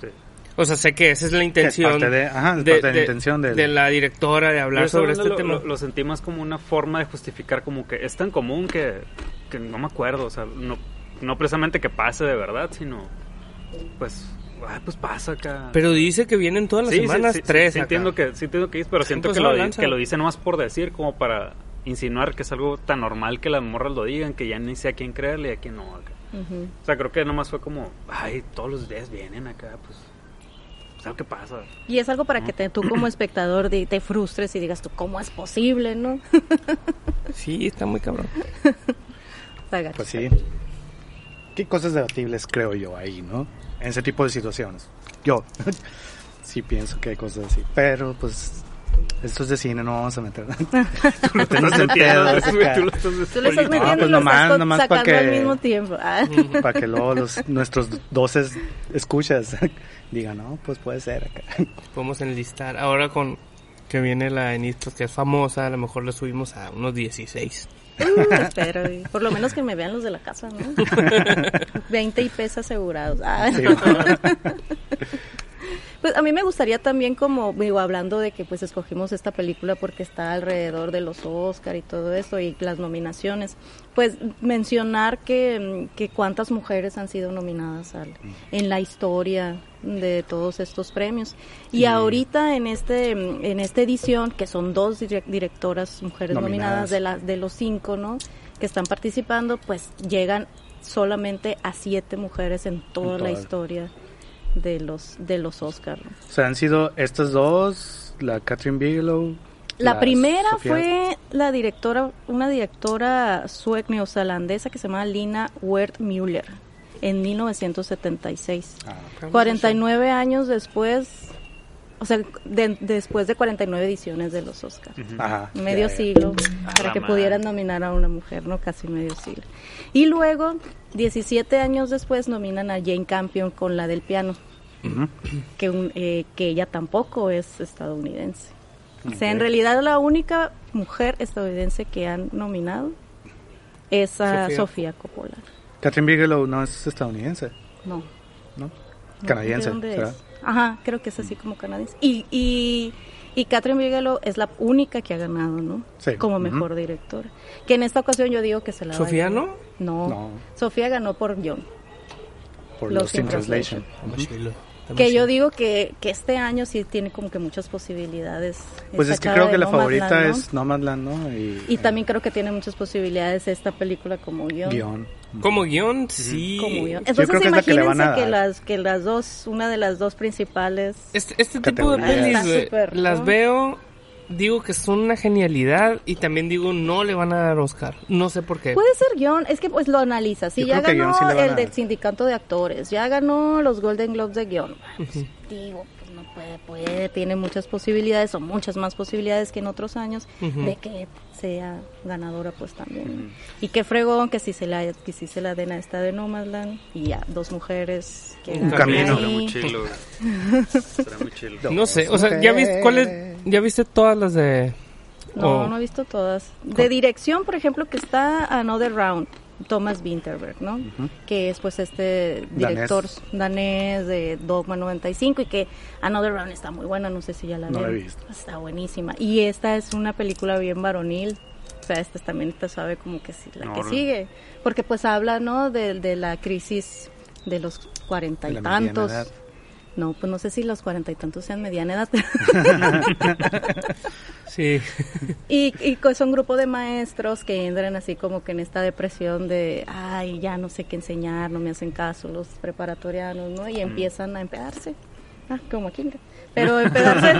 Sí. O sea, sé que esa es la intención. parte de- ajá, es parte de la intención del- de la directora de hablar sobre este lo, tema. Lo, lo sentí más como una forma de justificar como que es tan común que, que no me acuerdo, o sea, no, no precisamente que pase de verdad, sino pues, ay, pues pasa acá. Pero dice que vienen todas las Sí, sí, semanas sí, tres. sí, acá. entiendo que sí entiendo que es, pero siento que pasó lo, que lo dice nomás por decir, como para insinuar que es algo tan normal que las morras lo digan, que ya ni sé a quién creerle y a quién no. acá. O sea, creo que nomás fue como, ay, todos los días vienen acá, pues, pues algo que pasa. Y es algo para que te, tú como [clears throat] espectador de- te frustres y digas tú, ¿cómo es posible, no? Sí, está muy cabrón. [laughs] Pues sí. Qué cosas debatibles creo yo ahí, ¿no? En ese tipo de situaciones. Yo [laughs] sí pienso que hay cosas así. Pero pues esto es de cine, no vamos a meter. Meternos en pedos acá. Tú lo estás Tú le estás metiendo pues y lo nomás- nomás pa' sacando que- al mismo tiempo. Ah. Para que luego los, nuestros doces escuchas [laughs] digan, no, pues puede ser acá. [laughs] Podemos enlistar. Ahora con que viene la Enistros, que es famosa, a lo mejor la subimos a unos 16. Uh, espero, por lo menos que me vean los de la casa, ¿no? [laughs] 20 IPs asegurados. Ah. Sí. Pues a mí me gustaría también como, digo, hablando de que pues escogimos esta película porque está alrededor de los Oscar y todo eso y las nominaciones, pues mencionar que, mm, que cuántas mujeres han sido nominadas al- en la historia de todos estos premios. Y ahorita en este mm, en esta edición, que son dos direc- directoras mujeres nominadas, Nominadas. de, la, de los cinco, ¿no? Que están participando, pues llegan solamente a siete mujeres en toda la historia de los de los Oscar. O sea, han sido estas dos, la Catherine Bigelow. La primera Sofía- fue la directora, una directora sueca neozelandesa que se llama Lina Wertmüller en 1976. Ah, 49 años después, o sea, de- después de 49 ediciones de los Oscars. Ajá. Medio ya, ya. siglo A para que madre. pudieran nominar a una mujer, ¿no? Casi medio siglo. Y luego, 17 años después, nominan a Jane Campion con la del piano, Que, un- eh, que ella tampoco es estadounidense. O sea, en realidad la única mujer estadounidense que han nominado es a Sofía. Sofía Coppola. Catherine Bigelow no es estadounidense, No. ¿no? no, Canadiense, ¿de dónde ¿será? es? Ajá, creo que es así como canadiense. Y, y, y Catherine Bigelow es la única que ha ganado, ¿no? Sí. Como mejor directora. Que en esta ocasión yo digo que se la ¿Sofía no? No. No. Sofía ganó por guion. Por Lost Lost in in Translation. Chilo. Que yo digo que, que este año sí tiene como que muchas posibilidades. Pues es que creo que la Nomadland, favorita ¿no? es Nomadland, ¿no? Y, Y también creo que tiene muchas posibilidades esta película como guion. guion. Como guion, sí. Como guion. Yo Entonces creo que es la que le van imagínense a que, las que las dos, una de las dos principales Este, este tipo de pelis, las veo, digo que son una genialidad y también digo no le van a dar Oscar. No sé por qué. Puede ser guion, es que pues lo analiza. Si Yo ya ganó sí el a del sindicato de actores, ya ganó los Golden Globes de guion. Pues, digo, pues no puede, puede, tiene muchas posibilidades o muchas más posibilidades que en otros años de que sea ganadora pues también. Y qué fregón que si se la que si se la den a esta de Nomadland y ya dos mujeres que Un camino. Será muy chilo. Será muy chilo. No sé, o sea, ¿ya viste, cuáles, ¿ya viste todas las de...? No, no he visto todas. De dirección, por ejemplo, que está Another Round, Thomas Winterberg, ¿no? Que es pues este director danés, de Dogma 95 y que Another Round está muy buena, no sé si ya la No la he visto. Está buenísima. Y esta es una película bien varonil. O sea, esta también te sabe como que sí, la que sigue. Porque pues habla, ¿no? De, de la crisis de los cuarenta y De la mediana tantos. No, pues no sé si los cuarenta y tantos sean mediana edad. [laughs] Sí. Y, y son un grupo de maestros que entran así como que en esta depresión de, ay, ya no sé qué enseñar, no me hacen caso los preparatorianos, ¿no? Y empiezan a empedarse, ah, como aquí, pero [laughs] empedarse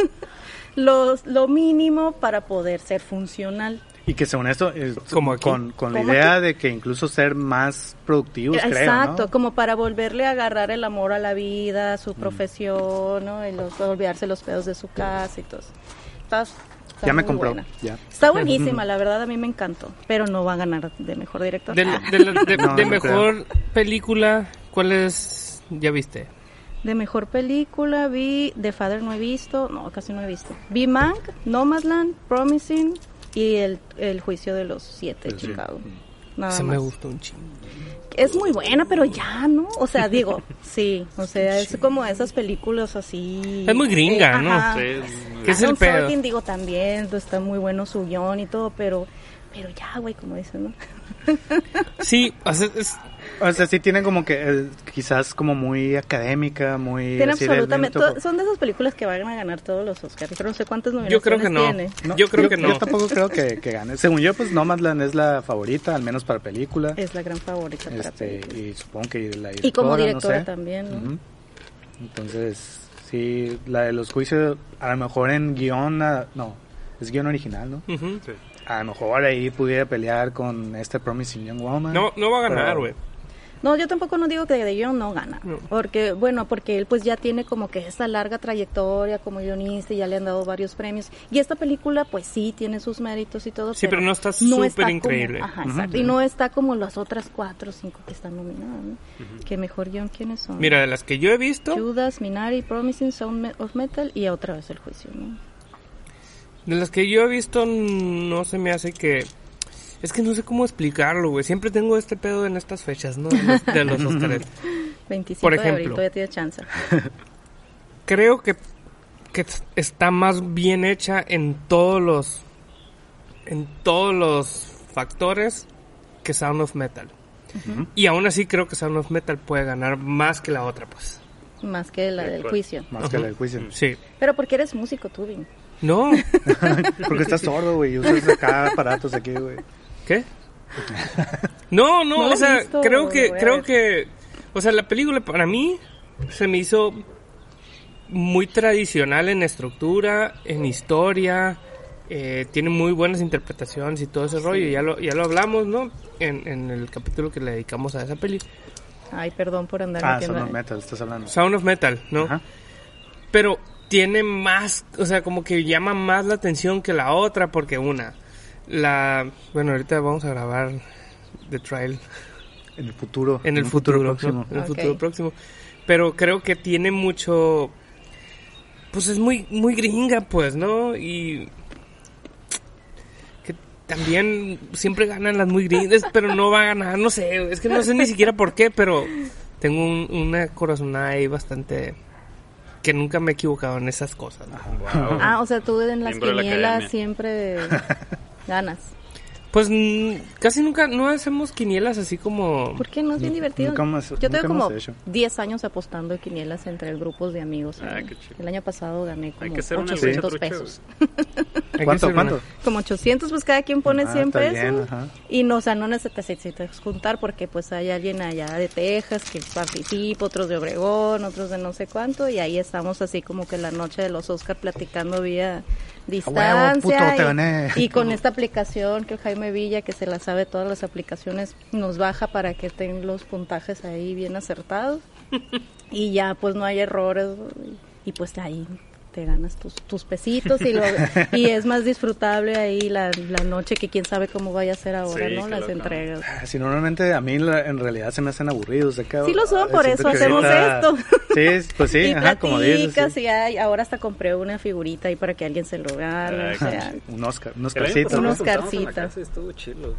[laughs] los, lo mínimo para poder ser funcional. Y que según esto, es Como aquí. con, con la idea de que incluso ser más productivos, creo, Exacto, ¿no? como para volverle a agarrar el amor a la vida, a su profesión, ¿no? Y los, olvidarse los pedos de su casa y todo. Está, está Ya me muy compró, ya. Está buenísima, la verdad a mí me encantó, pero no va a ganar de mejor director. De, Ah. de la- de- No, de no mejor película, ¿cuál es? ¿Ya viste? De mejor película vi The Father no he visto, no, casi no he visto. Vi Mank, Nomadland, Promising y el, el juicio de los siete de Sí. Chicago. Nada Ese más. me gustó un chingo. Es muy buena, pero ya, ¿no? O sea, digo, [laughs] sí, o sea, es como esas películas así. Es muy gringa, ¿no? ajá. Sí, es muy- ¿Qué es el pedo? Sorkin, digo, también, pues, está muy bueno su guion y todo, pero, pero ya, güey, como dicen, ¿no? Sí, o sea, es- O sea, sí tiene como que eh, quizás como muy académica, muy... Tiene absolutamente, son de esas películas que van a ganar todos los Oscars, pero no sé cuántas yo nominaciones creo que no. tiene. No, yo creo que no. Yo tampoco creo que, que gane. Según yo, pues Nomadland es la favorita, al menos para película. Es la gran favorita para Este, películas. y supongo que la directora, Y como no directora sé. también, ¿no? Ujú. Entonces, sí, la de los juicios, a lo mejor en guion, ah, no, es guion original, ¿no? Ujú. Sí. A lo mejor ahí pudiera pelear con este Promising Young Woman. no, no va a ganar, Pero- güey. No, yo tampoco no digo que de guion no gana, No. porque bueno, porque él pues ya tiene como que esta larga trayectoria como guionista y ya le han dado varios premios y esta película pues sí tiene sus méritos y todo. Sí, pero no está está súper como- increíble. ajá, exacto, y no está como las otras cuatro o cinco que están nominadas, ¿no? Que mejor guion quiénes son. Mira, de las que yo he visto, Judas, Minari, Promising Sound of Metal y otra vez el juicio, ¿no? de las que yo he visto, no se me hace que... Es que no sé cómo explicarlo, güey. Siempre tengo este pedo en estas fechas, ¿no? De los, de los [laughs] Óscares. 25 Por de abril, ejemplo. todavía tiene chance. [laughs] Creo que, que está más bien hecha en todos los... En todos los factores que Sound of Metal. Y aún así creo que Sound of Metal puede ganar más que la otra, pues. Más que la De del juicio. Más que la del juicio. Sí. Pero porque eres músico tú, Vin. No. [laughs] Porque estás sordo, güey, usas acá aparatos aquí, güey. ¿Qué? No, no, o sea, visto, creo que, creo que, o sea, la película para mí se me hizo muy tradicional en estructura, en historia, eh, tiene muy buenas interpretaciones y todo ese rollo, ya lo, ya lo hablamos, ¿no? En, en el capítulo que le dedicamos a esa peli. Ay, perdón por andar Ah, metiendo- Son of Metal, estás hablando. Sound of Metal, ¿no? Ajá. Pero tiene más, o sea, como que llama más la atención que la otra, porque una, la, bueno, ahorita vamos a grabar The Trial En el futuro. en el futuro, próximo. En el futuro próximo. Pero creo que tiene mucho, pues es muy, muy gringa, pues, ¿no? Y que también siempre ganan las muy gringas, [laughs] pero no va a ganar, no sé, es que no sé ni siquiera por qué, pero tengo un- una corazonada ahí bastante que nunca me he equivocado en esas cosas. ¿no? Wow. Ah, o sea, tú en las la quinielas siempre [laughs] ganas. Pues mm, casi nunca, no hacemos quinielas así como... ¿Por qué no es bien divertido? nunca hemos- Yo nunca tengo como hemos hecho. 10 años apostando quinielas entre grupos de amigos. Ah, qué chido. El año pasado gané Hay como que hacer una 800 lucha trucha, pesos. [laughs] hay ¿Cuánto, cuánto? Como 800, pues cada quien pone Ah, 100 está pesos. bien, ajá. y no, o sea, no necesitas juntar porque pues hay alguien allá de Texas que participa, otros de Obregón, otros de no sé cuánto, y ahí estamos así como que la noche de los Oscar platicando vía distancia. puto, te y, gané. y con esta aplicación que Jaime Villa, que se la sabe todas las aplicaciones, nos baja para que estén los puntajes ahí bien acertados. [laughs] y ya pues no hay errores y pues ahí te ganas tus, tus pesitos y, lo- y [laughs] es más disfrutable ahí la, la noche que quién sabe cómo vaya a ser ahora, Sí, ¿no? Las loco. entregas. Ah, Si normalmente a mí la- en realidad se me hacen aburridos de. Sí lo son, ah, por eso hacemos ahorita- esto. Sí, pues sí, [laughs] y ajá, como dices. sí. y ay, ahora hasta compré una figurita ahí para que alguien se lo gane, o Ay, sea, Un Oscar, la carcitas. casa y estuvo chido, ¿no?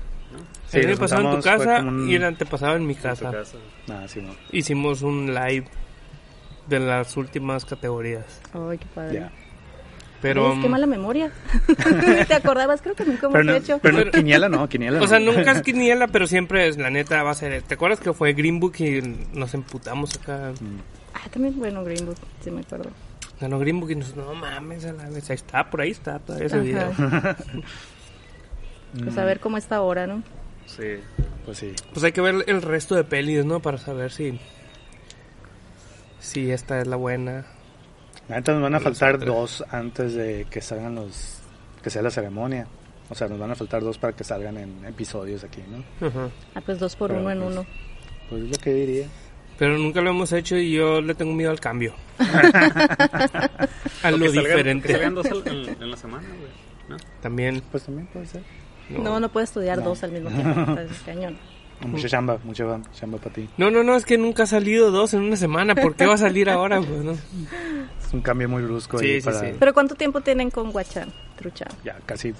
Sí, el año pasado en tu casa un- y el antepasado en mi casa. casa. Ah, sí, no. Hicimos un live de las últimas categorías. ay, qué padre. Ya. Pero, ¿Ves? qué mala memoria. [laughs] ¿Te acordabas? Creo que nunca hemos no, hecho. pero quiniela no, quiniela o sea, nunca es [laughs] quiniela, pero siempre es, la neta, va a ser. ¿Te acuerdas que fue Green Book y nos emputamos acá? Ah, también, bueno, Green Book, sí me acuerdo. Ganó Green Book y nos, no mames, a la vez. Ahí está, por ahí está todavía ese Ajá. video. [laughs] Pues a ver cómo está ahora, ¿no? Sí. Pues sí. Pues hay que ver el resto de pelis, ¿no? Para saber si. Si esta es la buena. La neta nos van a faltar otras. dos antes de que salgan los... Que sea la ceremonia. O sea, nos van a faltar dos para que salgan en episodios aquí, ¿no? Ajá. Ah, pues dos por Pero, uno en pues, uno. Pues es lo que diría. Pero nunca lo hemos hecho y yo le tengo miedo al cambio. [laughs] a lo que salgan- diferente. Que salgan dos al- en, en la semana, güey. ¿no? También. Pues también puede ser. No, no puedes estudiar No. dos al mismo tiempo. Está [laughs] cañón. Mucha chamba, mucha chamba para ti. No, no, no, es que nunca ha salido dos en una semana. ¿Por qué va a salir ahora? Pues, no? Es un cambio muy brusco Sí, ahí sí, para... sí. ¿Pero cuánto tiempo tienen con Guachán, Truchan? Ya, casi...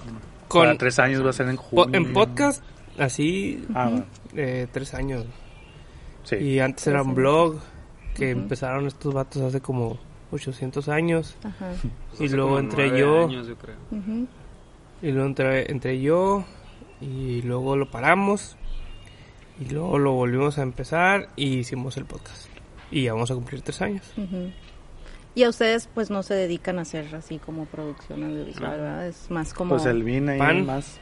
Con- para tres años va a ser en junio. en podcast, así, Ah, bueno, eh, tres años. sí. Y antes era un blog que empezaron estos vatos hace como 800 años. Ajá. Y Hace luego como entré nueve yo. años, yo creo. Ujú. Y luego entré, entré yo. Y luego lo paramos. Y luego lo volvimos a empezar. Y hicimos el podcast. Y ya vamos a cumplir tres años. Y a ustedes pues no se dedican a hacer así como producción audiovisual, No. ¿verdad? Es más como... Pues el vino ahí Pan. más...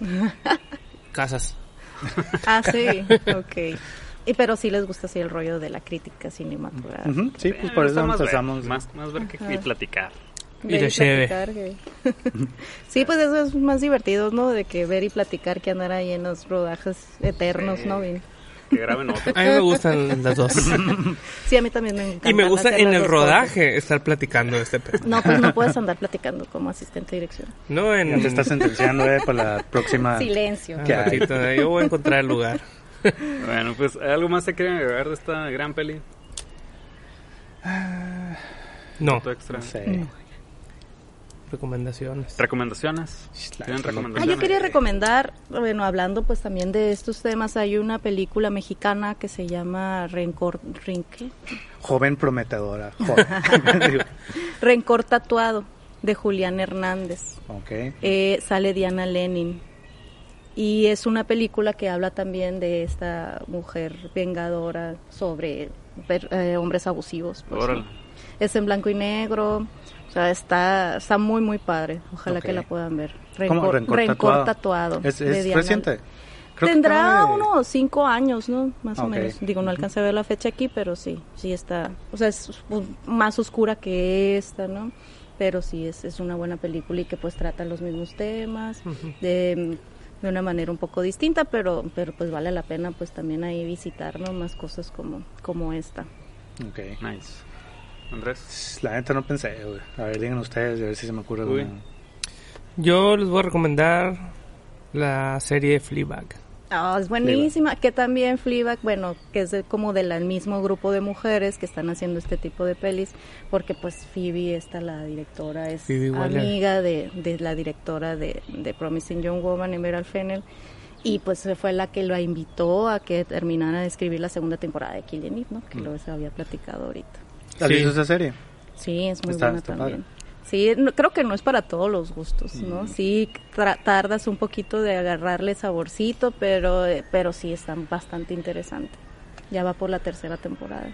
[laughs] Casas. [laughs] Ah, sí, ok. Y pero sí les gusta así el rollo de la crítica cinematográfica. Ujú, Sí, Eh, pues por gusta eso más empezamos... Más, más ver que, que platicar. Y platicar, que- [laughs] sí, pues eso es más divertido, ¿no? De que ver y platicar que andar ahí en los rodajes eternos, Sí. ¿no? Bien. Que graben otro. A mí me gustan las dos. [laughs] Sí, a mí también me encanta. y me gusta en el rodaje estar platicando de este pedo. cosas. No, pues no puedes [laughs] andar platicando como asistente de dirección. No, en... Ya te estás sentenciando, eh, para la próxima... Silencio. ¿Qué hay? ratito, eh, yo voy a encontrar el lugar. Bueno, pues algo más te quieren agregar de esta gran peli. No, extra. No sé. Mm. Recomendaciones. Recomendaciones. La- ¿Tienen Ah, yo quería recomendar, bueno, hablando pues también de estos temas, hay una película mexicana que se llama Rencor, Rinque, Joven prometedora. [laughs] Joven. [laughs] Rencor Tatuado, de Julián Hernández. ok. Eh, sale Diana Lenin. Y es una película que habla también de esta mujer vengadora sobre eh, hombres abusivos. pues, Órale. ¿no? Es en blanco y negro. O sea, está, está muy, muy padre. Ojalá que la puedan ver. ¿Cómo? Rencor, Rencor tatuado. ¿Es, es reciente? Creo que Tendrá de- unos cinco años, ¿no? Más o menos. Digo, no alcancé a ver la fecha aquí, pero sí, sí está. O sea, es pues, más oscura que esta, ¿no? Pero sí, es, es una buena película y que pues trata los mismos temas de, de una manera un poco distinta, pero, pero pues vale la pena pues también ahí visitar, ¿no? Más cosas como, como esta. Ok. Nice. Andrés. La neta no pensé, güey. A ver, digan ustedes, a ver si se me ocurre Uy. alguna. Yo les voy a recomendar la serie Fleabag. Ah, es buenísima. Que también Fleabag, bueno, que es de- como del mismo grupo de mujeres que están haciendo este tipo de pelis, porque pues Phoebe, esta la directora, es amiga de, de la directora de, de Promising Young Woman, Emerald Fennel, y pues fue la que lo invitó a que terminara de escribir la segunda temporada de Killing Eve, ¿no? Que Mm. lo se había platicado ahorita. ¿Has Sí. visto esa serie? Sí, es muy Está- buena está también. padre. Sí, no- creo que no es para todos los gustos, Mm. ¿no? Sí, tra- tardas un poquito de agarrarle saborcito, pero, eh, pero sí están bastante interesante. Ya va por la tercera temporada.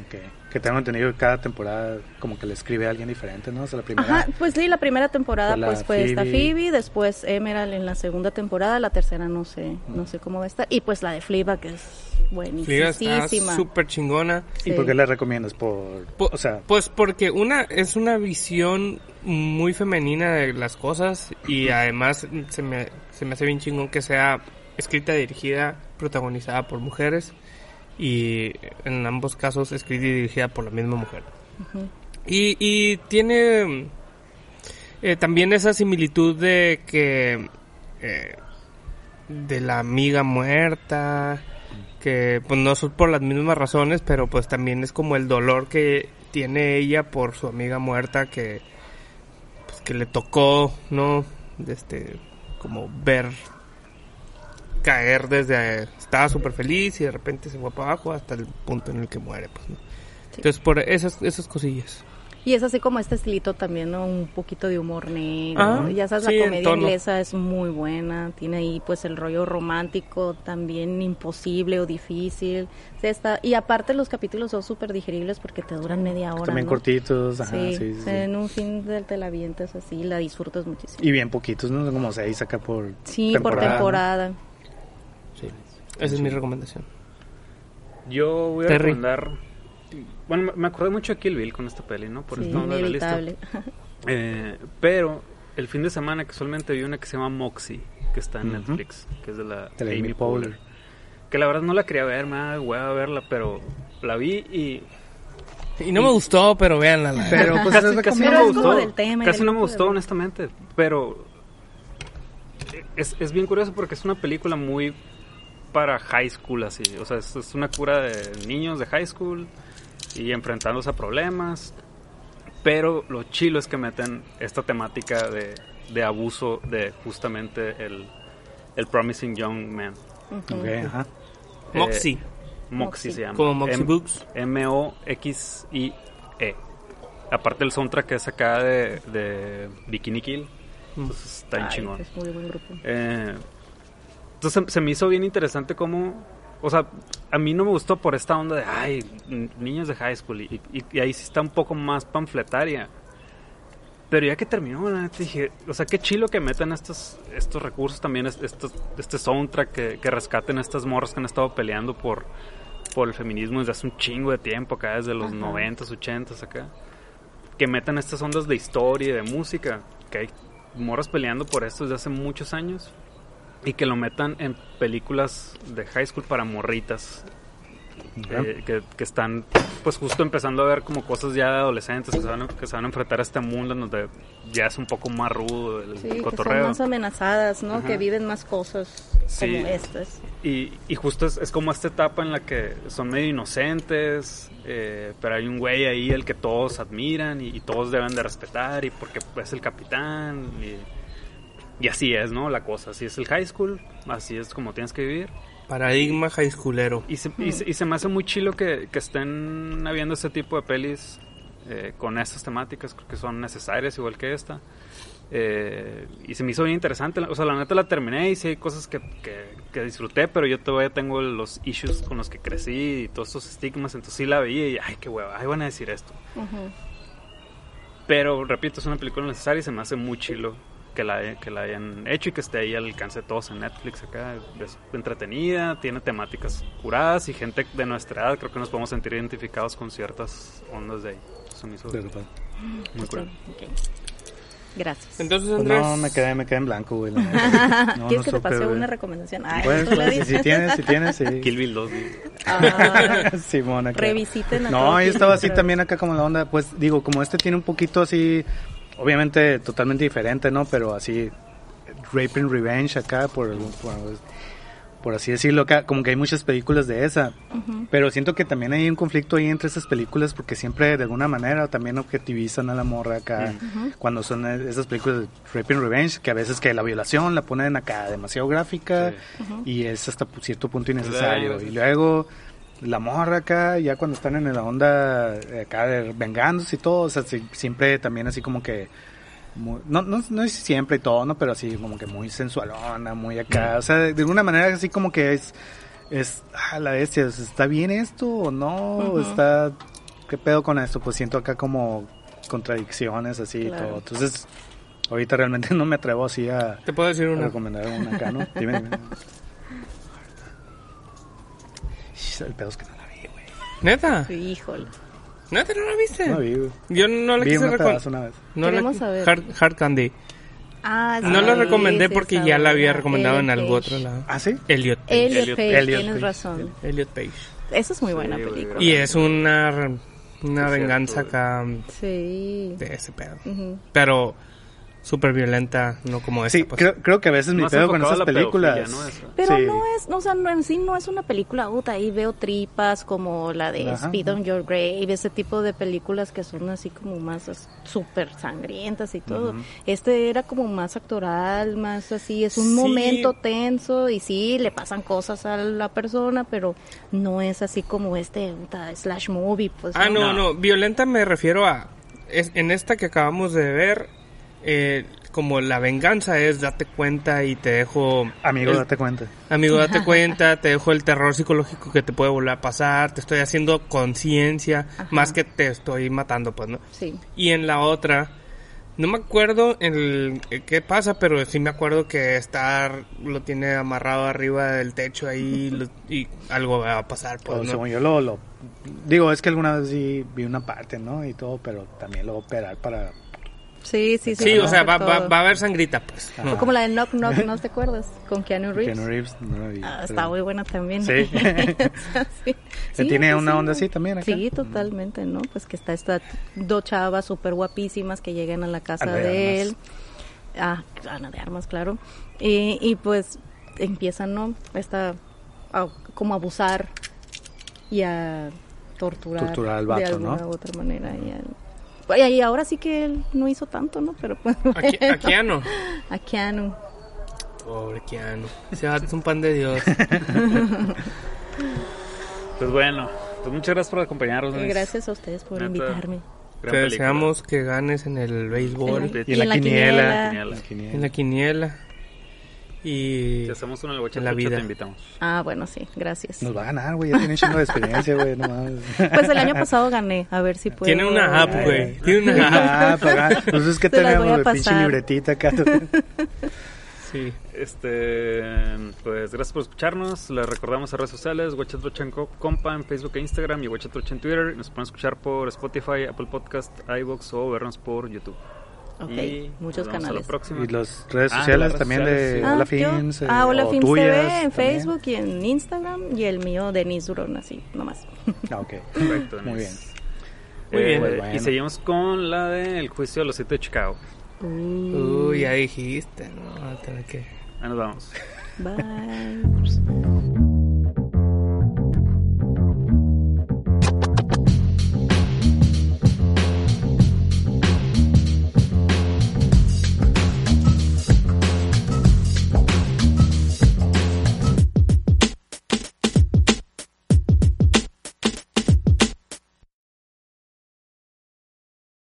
Ok. Que tengo entendido que cada temporada como que le escribe a alguien diferente, ¿no? O sea, la primera... Ajá, pues sí, la primera temporada Fue la pues fue esta Phoebe. Phoebe, después Emerald en la segunda temporada, la tercera no sé, no sé cómo va a estar, y pues la de Fleabag que es buenísima. súper chingona. ¿Y por qué la recomiendas? Por... Po- O sea, Pues porque una es una visión muy femenina de las cosas y además se me, se me hace bien chingón que sea escrita, dirigida, protagonizada por mujeres y en ambos casos escrita y dirigida por la misma mujer. y, y tiene eh, también esa similitud de que eh, de la amiga muerta que pues no son por las mismas razones pero pues también es como el dolor que tiene ella por su amiga muerta que pues que le tocó no este como ver caer desde estaba súper feliz y de repente se fue para abajo hasta el punto en el que muere pues ¿no? entonces por esas esas cosillas Y es así como este estilito también, ¿no? Un poquito de humor negro. Ah, ya sabes, sí, la comedia inglesa es muy buena. Tiene ahí pues el rollo romántico también imposible o difícil. Sí, está, y aparte los capítulos son súper digeribles porque te duran media hora. también ¿no? cortitos, ajá, sí, Sí, sí, sí. en un fin del te la avientas así, la disfrutas muchísimo. Y bien poquitos, ¿no? Como seis acá por Sí, por ¿no? temporada. Sí esa es mi recomendación Yo voy a Terry. recomendar. Bueno, me- acordé mucho de Kill Bill con esta peli, ¿no? Por Sí, esto no la lista. [laughs] Eh, pero el fin de semana casualmente vi una que se llama Moxie, que está en. Netflix, que es de la, De la Amy, Amy Poehler. Poehler. Que la verdad no la quería ver, me da hueva verla, pero la vi y... y no me gustó pero véanla la Pero pues casi, casi recomiendo. no me Pero gustó. del tema y casi del no me gustó, honestamente. Pero es, es bien curioso porque es una película muy para high school así. O sea, es, es una cura de niños de high school y enfrentándose a problemas. Pero lo chilo es que meten esta temática de, de abuso de justamente el, el Promising Young Man. Ok, ajá. Moxie. Eh, Moxie se llama. Como Moxie M- Books. M-O-X-I-E. Aparte el soundtrack es acá de, de Bikini Kill. Entonces está Ay, chingón. Es muy buen grupo. Eh, entonces se me hizo bien interesante cómo, o sea, a mí no me gustó por esta onda de, ay, niños de high school, y, y- y ahí sí está un poco más panfletaria. Pero ya que terminó, la neta, dije, o sea, qué chilo que metan estos, estos recursos también, es- estos, este soundtrack que, que rescaten a estas morras que han estado peleando por, por el feminismo desde hace un chingo de tiempo, acá desde los. 90s, 80s, acá. Que metan estas ondas de historia y de música, que hay morras peleando por esto desde hace muchos años y que lo metan en películas de high school para morritas eh, que, que están pues justo empezando a ver como cosas ya de adolescentes que se, van, a- que se van a enfrentar a este mundo en donde ya es un poco más rudo el Sí, que son cotorreo más amenazadas, ¿no? Ajá. Que viven más cosas Sí. como estas. y, y justo es, es como esta etapa en la que son medio inocentes eh, pero hay un güey ahí el que todos admiran y, y todos deben de respetar y porque es el capitán y, y así es, ¿no? La cosa, así es el high school, así es como tienes que vivir Paradigma high schoolero. Y se, y se- y se me hace muy chilo que, que estén habiendo este tipo de pelis eh, con estas temáticas, creo que son necesarias igual que esta. Eh, y se me hizo bien interesante, o sea, la neta la terminé y sí hay cosas que, que, que disfruté, pero yo todavía tengo los issues con los que crecí y todos estos estigmas, entonces sí la veía y, ay, qué hueva, ay, van a decir esto. Pero, repito, es una película necesaria y se me hace muy chilo que la, que la hayan hecho y que esté ahí al alcance de todos en Netflix acá. Es entretenida, tiene temáticas curadas y gente de nuestra edad creo que nos podemos sentir identificados con ciertas ondas de ahí. Se me hizo De verdad. muy curada. Ok. Gracias. Entonces, Pues Andrés. no, me quedé, me quedé en blanco, güey. [laughs] neta. No, ¿Quieres no que te pase una recomendación? Ay, Pues, pues, si, tienes, si tienes, sí. Kill Bill 2. güey. Ah, [laughs] Simón, acá. Revisiten a No, yo estaba así también acá como la onda, pues digo, como este tiene un poquito así, obviamente totalmente diferente, ¿no? Pero así, Rape and Revenge acá, por, por, por así decirlo, acá, como que hay muchas películas de esa. Pero siento que también hay un conflicto ahí entre esas películas porque siempre de alguna manera también objetivizan a la morra acá cuando son eh, esas películas de Rape and Revenge, que a veces que la violación la ponen acá demasiado gráfica Sí. y es hasta pu- cierto punto innecesario. Luego, Y luego la morra acá, ya cuando están en la onda eh, acá de vengándose y todo, o sea, si- siempre también así como que... muy- no, no, no es siempre y todo, ¿no? Pero así como que muy sensualona, muy acá. O sea, de, de alguna manera así como que es... Es, ah, la bestia, ¿está bien esto o no? ¿Está... ¿Qué pedo con esto? Pues siento acá como contradicciones así y todo. Entonces, ahorita realmente [laughs] no me atrevo así a, Te puedo decir a una. recomendar una acá, ¿no? [laughs] Dime, dime. El pedo es que no la vi, güey. ¿Neta? Híjole. ¿Neta no la viste? No la vi, güey. Yo no la Vi quise recomendar. No la- saber. Hard, Hard Candy. Ah, No sí, la recomendé sí, porque ya la había recomendado en algún Page. otro lado. ¿Ah, sí? Elliot Page. Elliot Page, Elliot tienes Page. razón. Elliot Page. Esa es muy buena Sí, película. Y es una, una Sí, venganza cierto, acá Sí. de ese pedo. Pero súper violenta, no como esta. Sí, pues. creo, creo que a veces mi Más pedo con esas películas. pedofilia, ¿no? Eso. Pero Sí. no es, no, o sea, no, en sí no es una película, puta, ahí veo tripas como la de Ajá, Speed ajá. on Your Grave, ese tipo de películas que son así como más súper sangrientas y todo. Este era como más actoral, más así, es un Sí. momento tenso y sí, le pasan cosas a la persona, pero no es así como este puta, slash movie, pues. Ah, no, No. no, violenta me refiero a... Es, en esta que acabamos de ver, eh, como la venganza es date cuenta y te dejo... Amigo, el- date cuenta. Amigo, date [laughs] cuenta, te dejo el terror psicológico que te puede volver a pasar, te estoy haciendo conciencia, más que te estoy matando, pues, ¿no? Sí. Y en la otra, no me acuerdo el, el qué pasa, pero sí me acuerdo que Star lo tiene amarrado arriba del techo ahí lo- y algo va a pasar, pues, ¿no? según yo lo, lo- Digo, es que alguna vez sí vi una parte, ¿no? Y todo, pero también lo voy a operar para... Sí, sí, sí. Sí, o sea, va, va, va a haber sangrita, pues. O como la de Knock Knock, ¿no te acuerdas? Con Keanu Reeves. Keanu Reeves, no la vi. Ah, pero- está muy buena también. Sí. [laughs] sí. ¿Se tiene pues una sí. onda así también acá? Sí, totalmente, ¿no? Pues que está estas dos chavas súper guapísimas que llegan a la casa Ana de de, él. Ah, Ana de Armas, claro. Y, y pues empiezan, ¿no? Esta a- como abusar y a torturar, Torturar al de vato, alguna ¿no? u otra manera. Y, a- y ahora sí que él no hizo tanto, ¿no? Pero pues, Aquí, a Keanu. a Keanu. Pobre Keanu. Ese es un pan de Dios. [laughs] Pues bueno, pues muchas gracias por acompañarnos. Gracias a ustedes por Neta. invitarme. Te deseamos que ganes en el béisbol, En Y en la quiniela. Genial. La quiniela. en la quiniela. Y Si hacemos una en la vida. te invitamos. Ah, bueno, sí, gracias. Nos va a ganar, güey. Ya tiene chingo de experiencia, güey. No. Pues el año pasado gané, a ver si puedo. tiene una app, güey. Tiene una app. Ah, pagar. Pues es que [laughs] Te tenemos a de pinche pasar. libretita acá. [laughs] Sí. Este, pues gracias por escucharnos. Les recordamos a redes sociales, Huachatrocha en Co- Compa en Facebook e Instagram y Huachatrocha en Twitter. Nos pueden escuchar por Spotify, Apple Podcast, iVoox o vernos por YouTube. Ok, Y muchos canales. Y las redes Ah, sociales las también redes de sociales, sí. Hola Ah, Films. eh, ah, Hola Films TV en también. Facebook y en Instagram y el mío Denise Durón, así, nomás. Ah, ok. [laughs] Perfecto, Muy Denis. bien. Muy Eh, bien. Pues bueno. Y seguimos con la del juicio de los siete de Chicago. Uy, ya dijiste, no, va a tener que... Ahí nos vamos. Bye. [laughs]